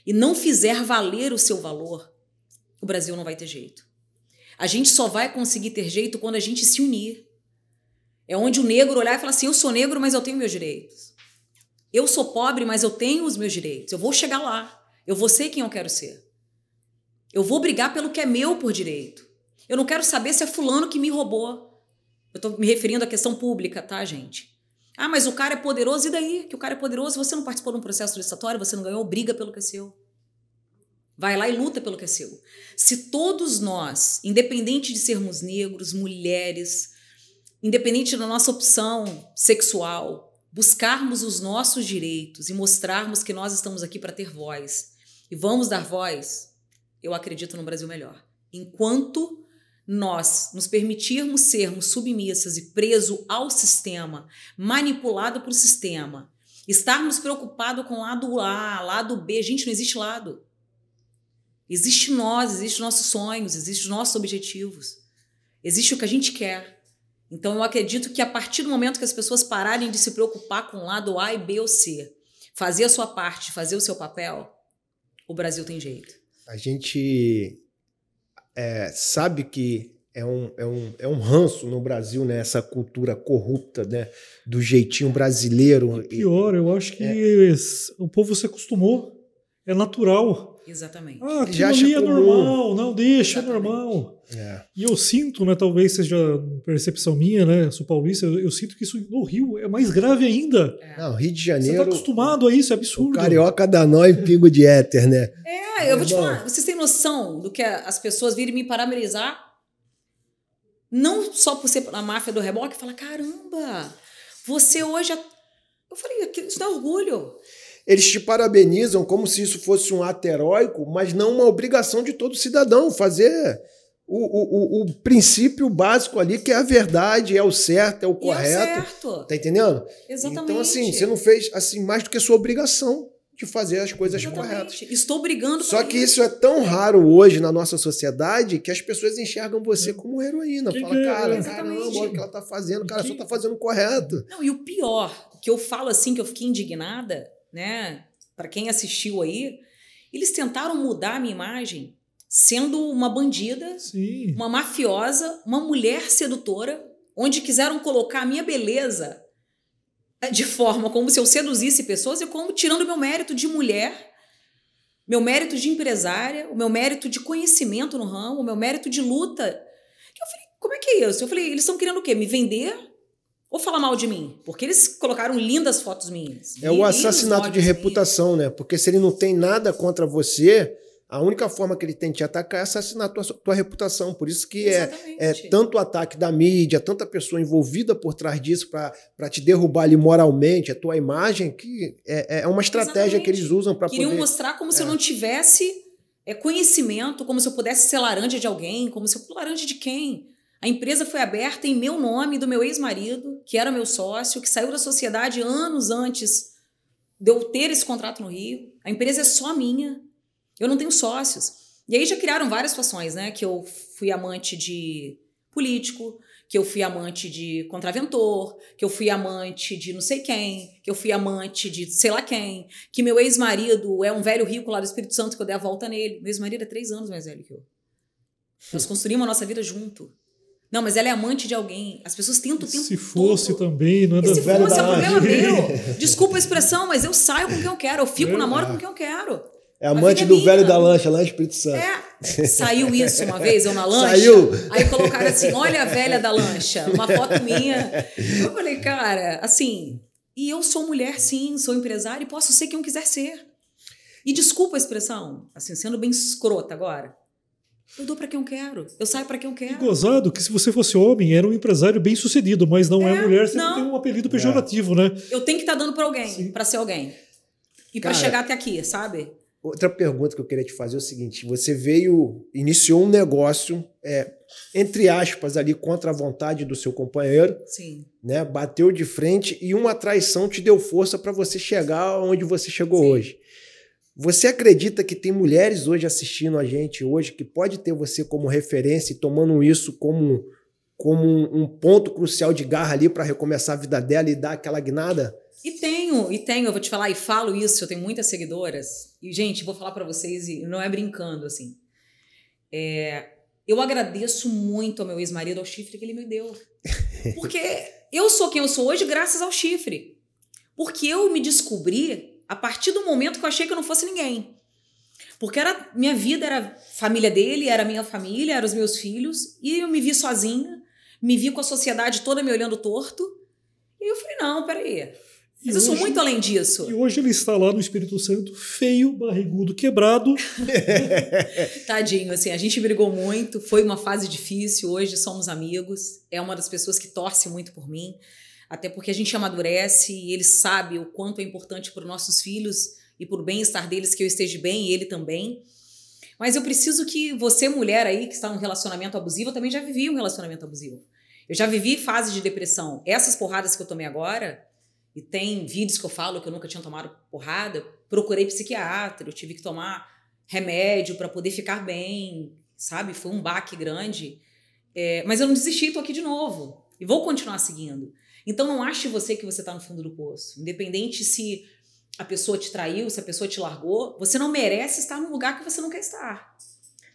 e não fizer valer o seu valor, o Brasil não vai ter jeito. A gente só vai conseguir ter jeito quando a gente se unir. É onde o negro olhar e falar assim: eu sou negro, mas eu tenho meus direitos. Eu sou pobre, mas eu tenho os meus direitos. Eu vou chegar lá. Eu vou ser quem eu quero ser. Eu vou brigar pelo que é meu por direito. Eu não quero saber se é fulano que me roubou. Eu estou me referindo à questão pública, tá, gente? Ah, mas o cara é poderoso, e daí? Que o cara é poderoso, você não participou de um processo licitatório, você não ganhou, briga pelo que é seu. Vai lá e luta pelo que é seu. Se todos nós, independente de sermos negros, mulheres, independente da nossa opção sexual, buscarmos os nossos direitos e mostrarmos que nós estamos aqui para ter voz e vamos dar voz, eu acredito no Brasil melhor. Enquanto nós nos permitirmos sermos submissas e preso ao sistema, manipulado por sistema, estarmos preocupados com lado A, lado B, gente, não existe lado. Existe nós, existe nossos sonhos, existe os nossos objetivos. Existe o que a gente quer. Então eu acredito que a partir do momento que as pessoas pararem de se preocupar com lado A e B ou C, fazer a sua parte, fazer o seu papel, o Brasil tem jeito. A gente é, sabe que é um, é, um, é um ranço no Brasil, né? Essa cultura corrupta, né? Do jeitinho brasileiro. Pior, eu acho que é. o povo se acostumou. É natural. Exatamente. Ah, aquilo ali é normal, não, deixa, é Exatamente. é normal. É. E eu sinto, né, talvez seja percepção minha, né, sou paulista, eu, eu sinto que isso no Rio é mais grave ainda. É. Não, Rio de Janeiro... Você tá acostumado a isso, é absurdo. O carioca dá nó em pingo de éter, né? É, eu vou te falar, vocês têm noção do que as pessoas virem me parabenizar? Não só por ser a máfia do reboque, fala, caramba, você hoje... Eu falei, isso dá orgulho. Eles te parabenizam como se isso fosse um ato heróico, mas não uma obrigação de todo cidadão fazer o, o, o, princípio básico ali, que é a verdade, é o certo, é o correto. É o certo. Tá entendendo? Exatamente. Então, assim, você não fez assim mais do que sua obrigação de fazer as coisas Exatamente. corretas. Estou brigando Só que isso. isso. é tão raro hoje na nossa sociedade que as pessoas enxergam você como heroína. Que Fala, que é? cara, é? caramba, olha o que ela tá fazendo, cara, que... só tá fazendo correto. Não, e o pior, que eu falo assim, que eu fiquei indignada, né? Para quem assistiu aí, eles tentaram mudar a minha imagem sendo uma bandida, Sim. uma mafiosa, uma mulher sedutora, onde quiseram colocar a minha beleza de forma como se eu seduzisse pessoas e como tirando meu mérito de mulher, meu mérito de empresária, o meu mérito de conhecimento no ramo, o meu mérito de luta. Eu falei, como é que é isso? Eu falei, eles estão querendo o quê? Me vender ou falar mal de mim? Porque eles colocaram lindas fotos minhas. É o assassinato de reputação, né? Porque se ele não tem nada contra você, a única forma que ele tem de te atacar é assassinar a tua, tua reputação. Por isso que é, é, tanto ataque da mídia, tanta pessoa envolvida por trás disso para te derrubar ali moralmente, a tua imagem, que é, é uma estratégia Exatamente. que eles usam para poder... Queriam mostrar como se eu é. não tivesse é, conhecimento, como se eu pudesse ser laranja de alguém, como se eu... Laranja de quem? A empresa foi aberta em meu nome, do meu ex-marido, que era meu sócio, que saiu da sociedade anos antes de eu ter esse contrato no Rio. A empresa é só minha. Eu não tenho sócios. E aí já criaram várias situações, né? Que eu fui amante de político, que eu fui amante de contraventor, que eu fui amante de não sei quem, que eu fui amante de sei lá quem, que meu ex-marido é um velho rico lá do Espírito Santo que eu dei a volta nele. Meu ex-marido é três anos mais velho que eu. Nós construímos a nossa vida junto. Não, mas ela é amante de alguém. As pessoas tentam o tempo Se fosse todo. também, não é da Se fosse, é problema meu. *laughs* Desculpa a expressão, mas eu saio com quem eu quero. Eu fico, é. namoro com quem eu quero. É amante do velho da lancha, lá Espírito Santo. É, saiu isso uma vez, eu na *laughs* lancha. Saiu. Aí colocaram assim: olha a velha da lancha, uma foto minha. Eu falei, cara, assim, e eu sou mulher, sim, sou empresária e posso ser quem eu quiser ser. E desculpa a expressão, assim, sendo bem escrota agora. Eu dou para quem eu quero. Eu saio para quem eu quero. E gozado que se você fosse homem, era um empresário bem sucedido, mas não é, é mulher, você não. tem um apelido pejorativo, é. né? Eu tenho que estar tá dando para alguém, para ser alguém. E para chegar até aqui, sabe? Outra pergunta que eu queria te fazer é o seguinte: você veio, iniciou um negócio, é, entre aspas, ali contra a vontade do seu companheiro. Sim. Né, bateu de frente e uma traição te deu força para você chegar onde você chegou Sim. hoje. Você acredita que tem mulheres hoje assistindo a gente hoje que pode ter você como referência e tomando isso como, como um ponto crucial de garra ali para recomeçar a vida dela e dar aquela guinada? E tenho, e tenho, eu vou te falar, e falo isso, eu tenho muitas seguidoras. E, gente, vou falar para vocês, e não é brincando, assim. É, eu agradeço muito ao meu ex-marido, ao chifre que ele me deu. *laughs* Porque eu sou quem eu sou hoje graças ao chifre. Porque eu me descobri a partir do momento que eu achei que eu não fosse ninguém. Porque era minha vida era família dele, era minha família, eram os meus filhos, e eu me vi sozinha, me vi com a sociedade toda me olhando torto. E eu falei: não, peraí mas eu sou muito além disso. E hoje ele está lá no Espírito Santo, feio, barrigudo, quebrado. *laughs* Tadinho, assim, a gente brigou muito, foi uma fase difícil, hoje somos amigos. É uma das pessoas que torce muito por mim, até porque a gente amadurece e ele sabe o quanto é importante para os nossos filhos e para o bem-estar deles que eu esteja bem e ele também. Mas eu preciso que você, mulher aí, que está num relacionamento abusivo, eu também já vivi um relacionamento abusivo. Eu já vivi fase de depressão. Essas porradas que eu tomei agora e tem vídeos que eu falo que eu nunca tinha tomado porrada, procurei psiquiatra, eu tive que tomar remédio para poder ficar bem, sabe? Foi um baque grande. É, mas eu não desisti, tô aqui de novo. E vou continuar seguindo. Então não ache você que você tá no fundo do poço. Independente se a pessoa te traiu, se a pessoa te largou, você não merece estar num lugar que você não quer estar.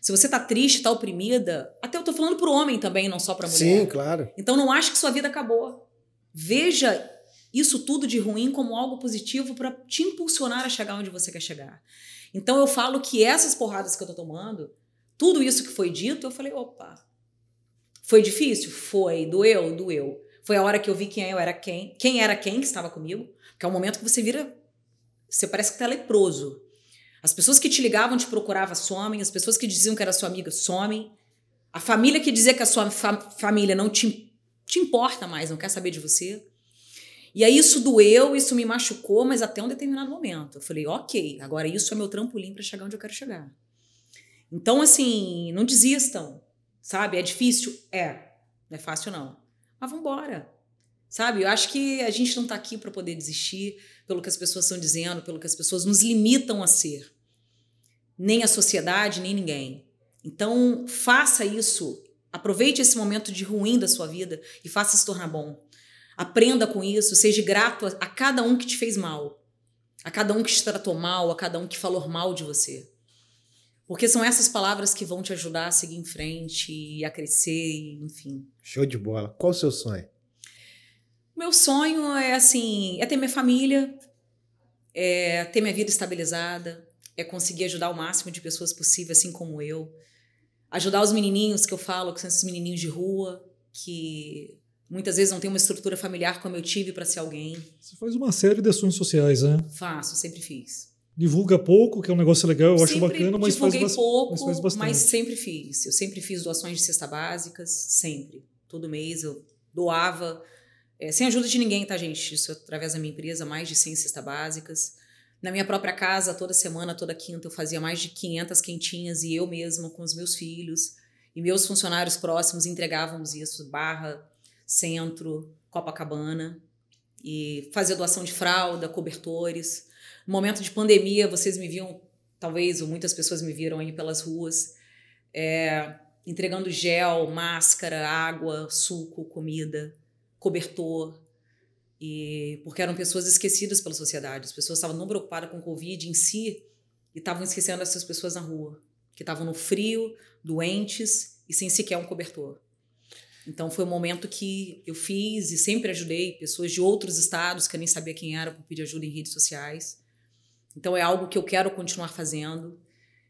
Se você tá triste, tá oprimida, até eu tô falando pro homem também, não só pra mulher. Sim, claro. Então não ache que sua vida acabou. Veja isso tudo de ruim como algo positivo para te impulsionar a chegar onde você quer chegar. Então eu falo que essas porradas que eu tô tomando, tudo isso que foi dito, eu falei, opa. Foi difícil? Foi. Doeu? Doeu. Foi a hora que eu vi quem eu era quem, quem era quem que estava comigo, que é o momento que você vira você parece que tá leproso. As pessoas que te ligavam, te procuravam, somem. As pessoas que diziam que era sua amiga, somem. A família que dizia que a sua fa família não te, te importa mais, não quer saber de você. E aí isso doeu, isso me machucou, mas até um determinado momento. Eu falei, ok, agora isso é meu trampolim para chegar onde eu quero chegar. Então, assim, não desistam, sabe? É difícil? É. Não é fácil, não. Mas vamos embora. Sabe? Eu acho que a gente não está aqui para poder desistir pelo que as pessoas estão dizendo, pelo que as pessoas nos limitam a ser. Nem a sociedade, nem ninguém. Então, faça isso. Aproveite esse momento de ruim da sua vida e faça se tornar bom. Aprenda com isso, seja grato a, a cada um que te fez mal, a cada um que te tratou mal, a cada um que falou mal de você. Porque são essas palavras que vão te ajudar a seguir em frente e a crescer, enfim. Show de bola. Qual o seu sonho? Meu sonho é assim, é ter minha família, é ter minha vida estabilizada, é conseguir ajudar o máximo de pessoas possível, assim como eu. Ajudar os menininhos que eu falo, que são esses menininhos de rua, que Muitas vezes não tem uma estrutura familiar como eu tive para ser alguém. Você faz uma série de ações sociais, né? Faço, sempre fiz. Divulga pouco, que é um negócio legal, eu sempre acho bacana, mas faz, pouco, mas faz bastante. Mas sempre fiz. Eu sempre fiz doações de cesta básicas, sempre. Todo mês eu doava, é, sem ajuda de ninguém, tá, gente? Isso através da minha empresa, mais de 100 cestas básicas. Na minha própria casa, toda semana, toda quinta, eu fazia mais de 500 quentinhas e eu mesma com os meus filhos. E meus funcionários próximos entregávamos isso, barra Centro, Copacabana, e fazia doação de fralda, cobertores. No momento de pandemia, vocês me viam, talvez, ou muitas pessoas me viram aí pelas ruas, é, entregando gel, máscara, água, suco, comida, cobertor. E porque eram pessoas esquecidas pela sociedade. As pessoas estavam não preocupadas com o Covid em si e estavam esquecendo essas pessoas na rua, que estavam no frio, doentes e sem sequer um cobertor. Então foi um momento que eu fiz e sempre ajudei pessoas de outros estados que eu nem sabia quem era por pedir ajuda em redes sociais. Então é algo que eu quero continuar fazendo.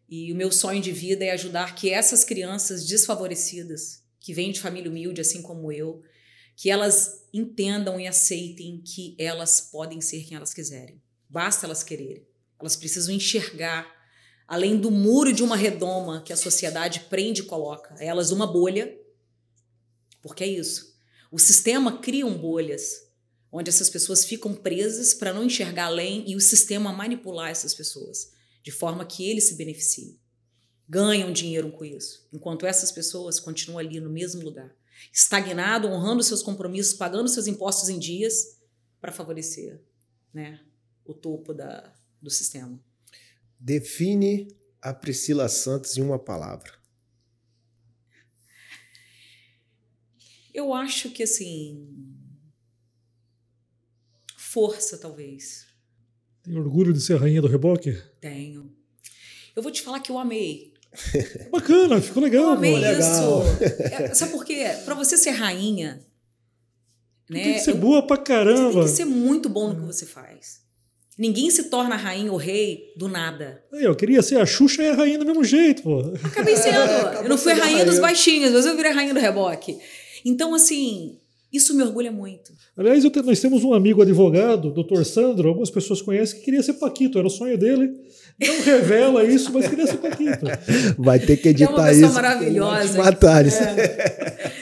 E o meu sonho de vida é ajudar que essas crianças desfavorecidas, que vêm de família humilde, assim como eu, que elas entendam e aceitem que elas podem ser quem elas quiserem. Basta elas quererem. Elas precisam enxergar, além do muro de uma redoma que a sociedade prende e coloca, elas uma bolha porque é isso. O sistema cria bolhas onde essas pessoas ficam presas para não enxergar além e o sistema manipular essas pessoas. de forma que eles se beneficiem. Ganham dinheiro com isso, enquanto essas pessoas continuam ali no mesmo lugar, estagnado, honrando seus compromissos, pagando seus impostos em dias para favorecer né, o topo da, do sistema. Define a Priscila Santos em uma palavra. Eu acho que assim. Força, talvez. Tem orgulho de ser rainha do reboque? Tenho. Eu vou te falar que eu amei. *laughs* Bacana, ficou legal. Eu amei isso. É, sabe por quê? Pra você ser rainha. Né, Tem que ser eu- boa pra Você caramba. tem que ser muito bom no que você faz. Ninguém se torna rainha ou rei do nada. Aí, eu queria ser a Xuxa e a rainha do mesmo jeito, pô. Acabei sendo. acabou *laughs* eu não fui a rainha rainha. dos baixinhos, mas eu virei a rainha do reboque. Então, assim, isso me orgulha muito. Aliás, eu te- nós temos um amigo advogado, Dr. Sandro, algumas pessoas conhecem, que queria ser Paquito, era o sonho dele. Não revela isso, mas queria ser Paquito. *laughs* Vai ter que Que é editar uma pessoa isso. maravilhosa. Matares.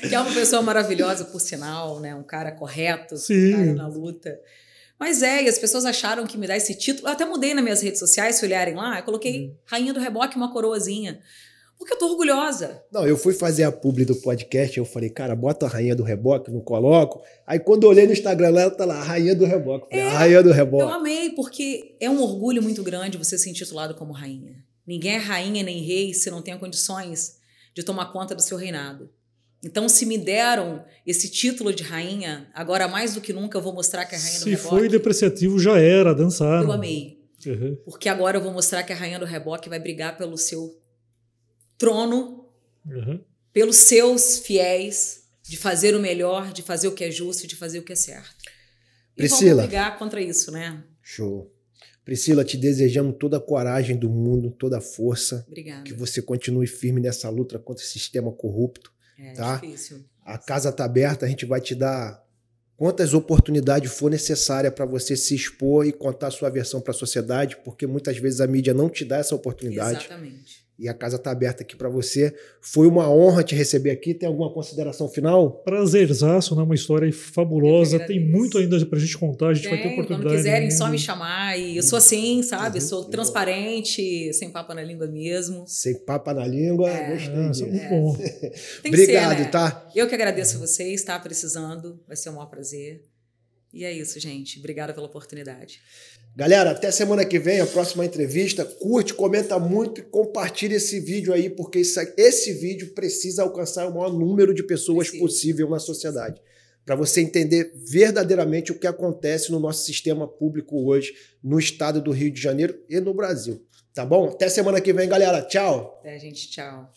Que é uma pessoa maravilhosa, por sinal, né? Um cara correto, Sim. um cara na luta. Mas é, e as pessoas acharam que me dar esse título. Eu até mudei nas minhas redes sociais, se olharem lá, eu coloquei Uhum. Rainha do Reboque, uma coroazinha. Porque eu tô orgulhosa. Não, eu fui fazer a publi do podcast, eu falei, cara, bota a rainha do reboque, não coloco. Aí quando eu olhei no Instagram lá, tá lá, a rainha do reboque. Falei, a rainha do Eu reboque. amei, porque é um orgulho muito grande você ser intitulado como rainha. Ninguém é rainha nem rei se não tem condições de tomar conta do seu reinado. Então, se me deram esse título de rainha, agora mais do que nunca eu vou mostrar que é a rainha do Se reboque. foi depreciativo, já era, dançar. Eu amei. Uhum. Porque agora eu vou mostrar que a rainha do reboque vai brigar pelo seu trono, Uhum. pelos seus fiéis, de fazer o melhor, de fazer o que é justo, de fazer o que é certo. E Priscila. vamos brigar contra isso, né? Show. Priscila, te desejamos toda a coragem do mundo, toda a força, Obrigada. que você continue firme nessa luta contra esse sistema corrupto. É Tá. difícil. A casa está aberta, a gente vai te dar quantas oportunidades for necessária para você se expor e contar a sua versão para a sociedade, porque muitas vezes a mídia não te dá essa oportunidade. Exatamente. E a casa está aberta aqui para você. Foi uma honra te receber aqui. Tem alguma consideração final? Prazerzaço, né? Uma história fabulosa. Eu Tem muito ainda pra gente contar. A gente vai ter Tem, oportunidade. quando quiserem, só me chamar. E eu sou assim, sabe? Uhum. Sou transparente, sem papo na língua mesmo. Sem papa na língua. É. Gostei Ah, disso. é muito bom. *laughs* Tem que Obrigado, ser, né? tá? Eu que agradeço a vocês, está precisando. Vai ser um maior prazer. E é isso, gente. Obrigada pela oportunidade. Galera, até semana que vem, a próxima entrevista. Curte, comenta muito e compartilha esse vídeo aí, porque isso- esse vídeo precisa alcançar o maior número de pessoas Precisa. possível na sociedade. Para você entender verdadeiramente o que acontece no nosso sistema público hoje, no estado do Rio de Janeiro e no Brasil. Tá bom? Até semana que vem, galera. Tchau! Até, gente. Tchau.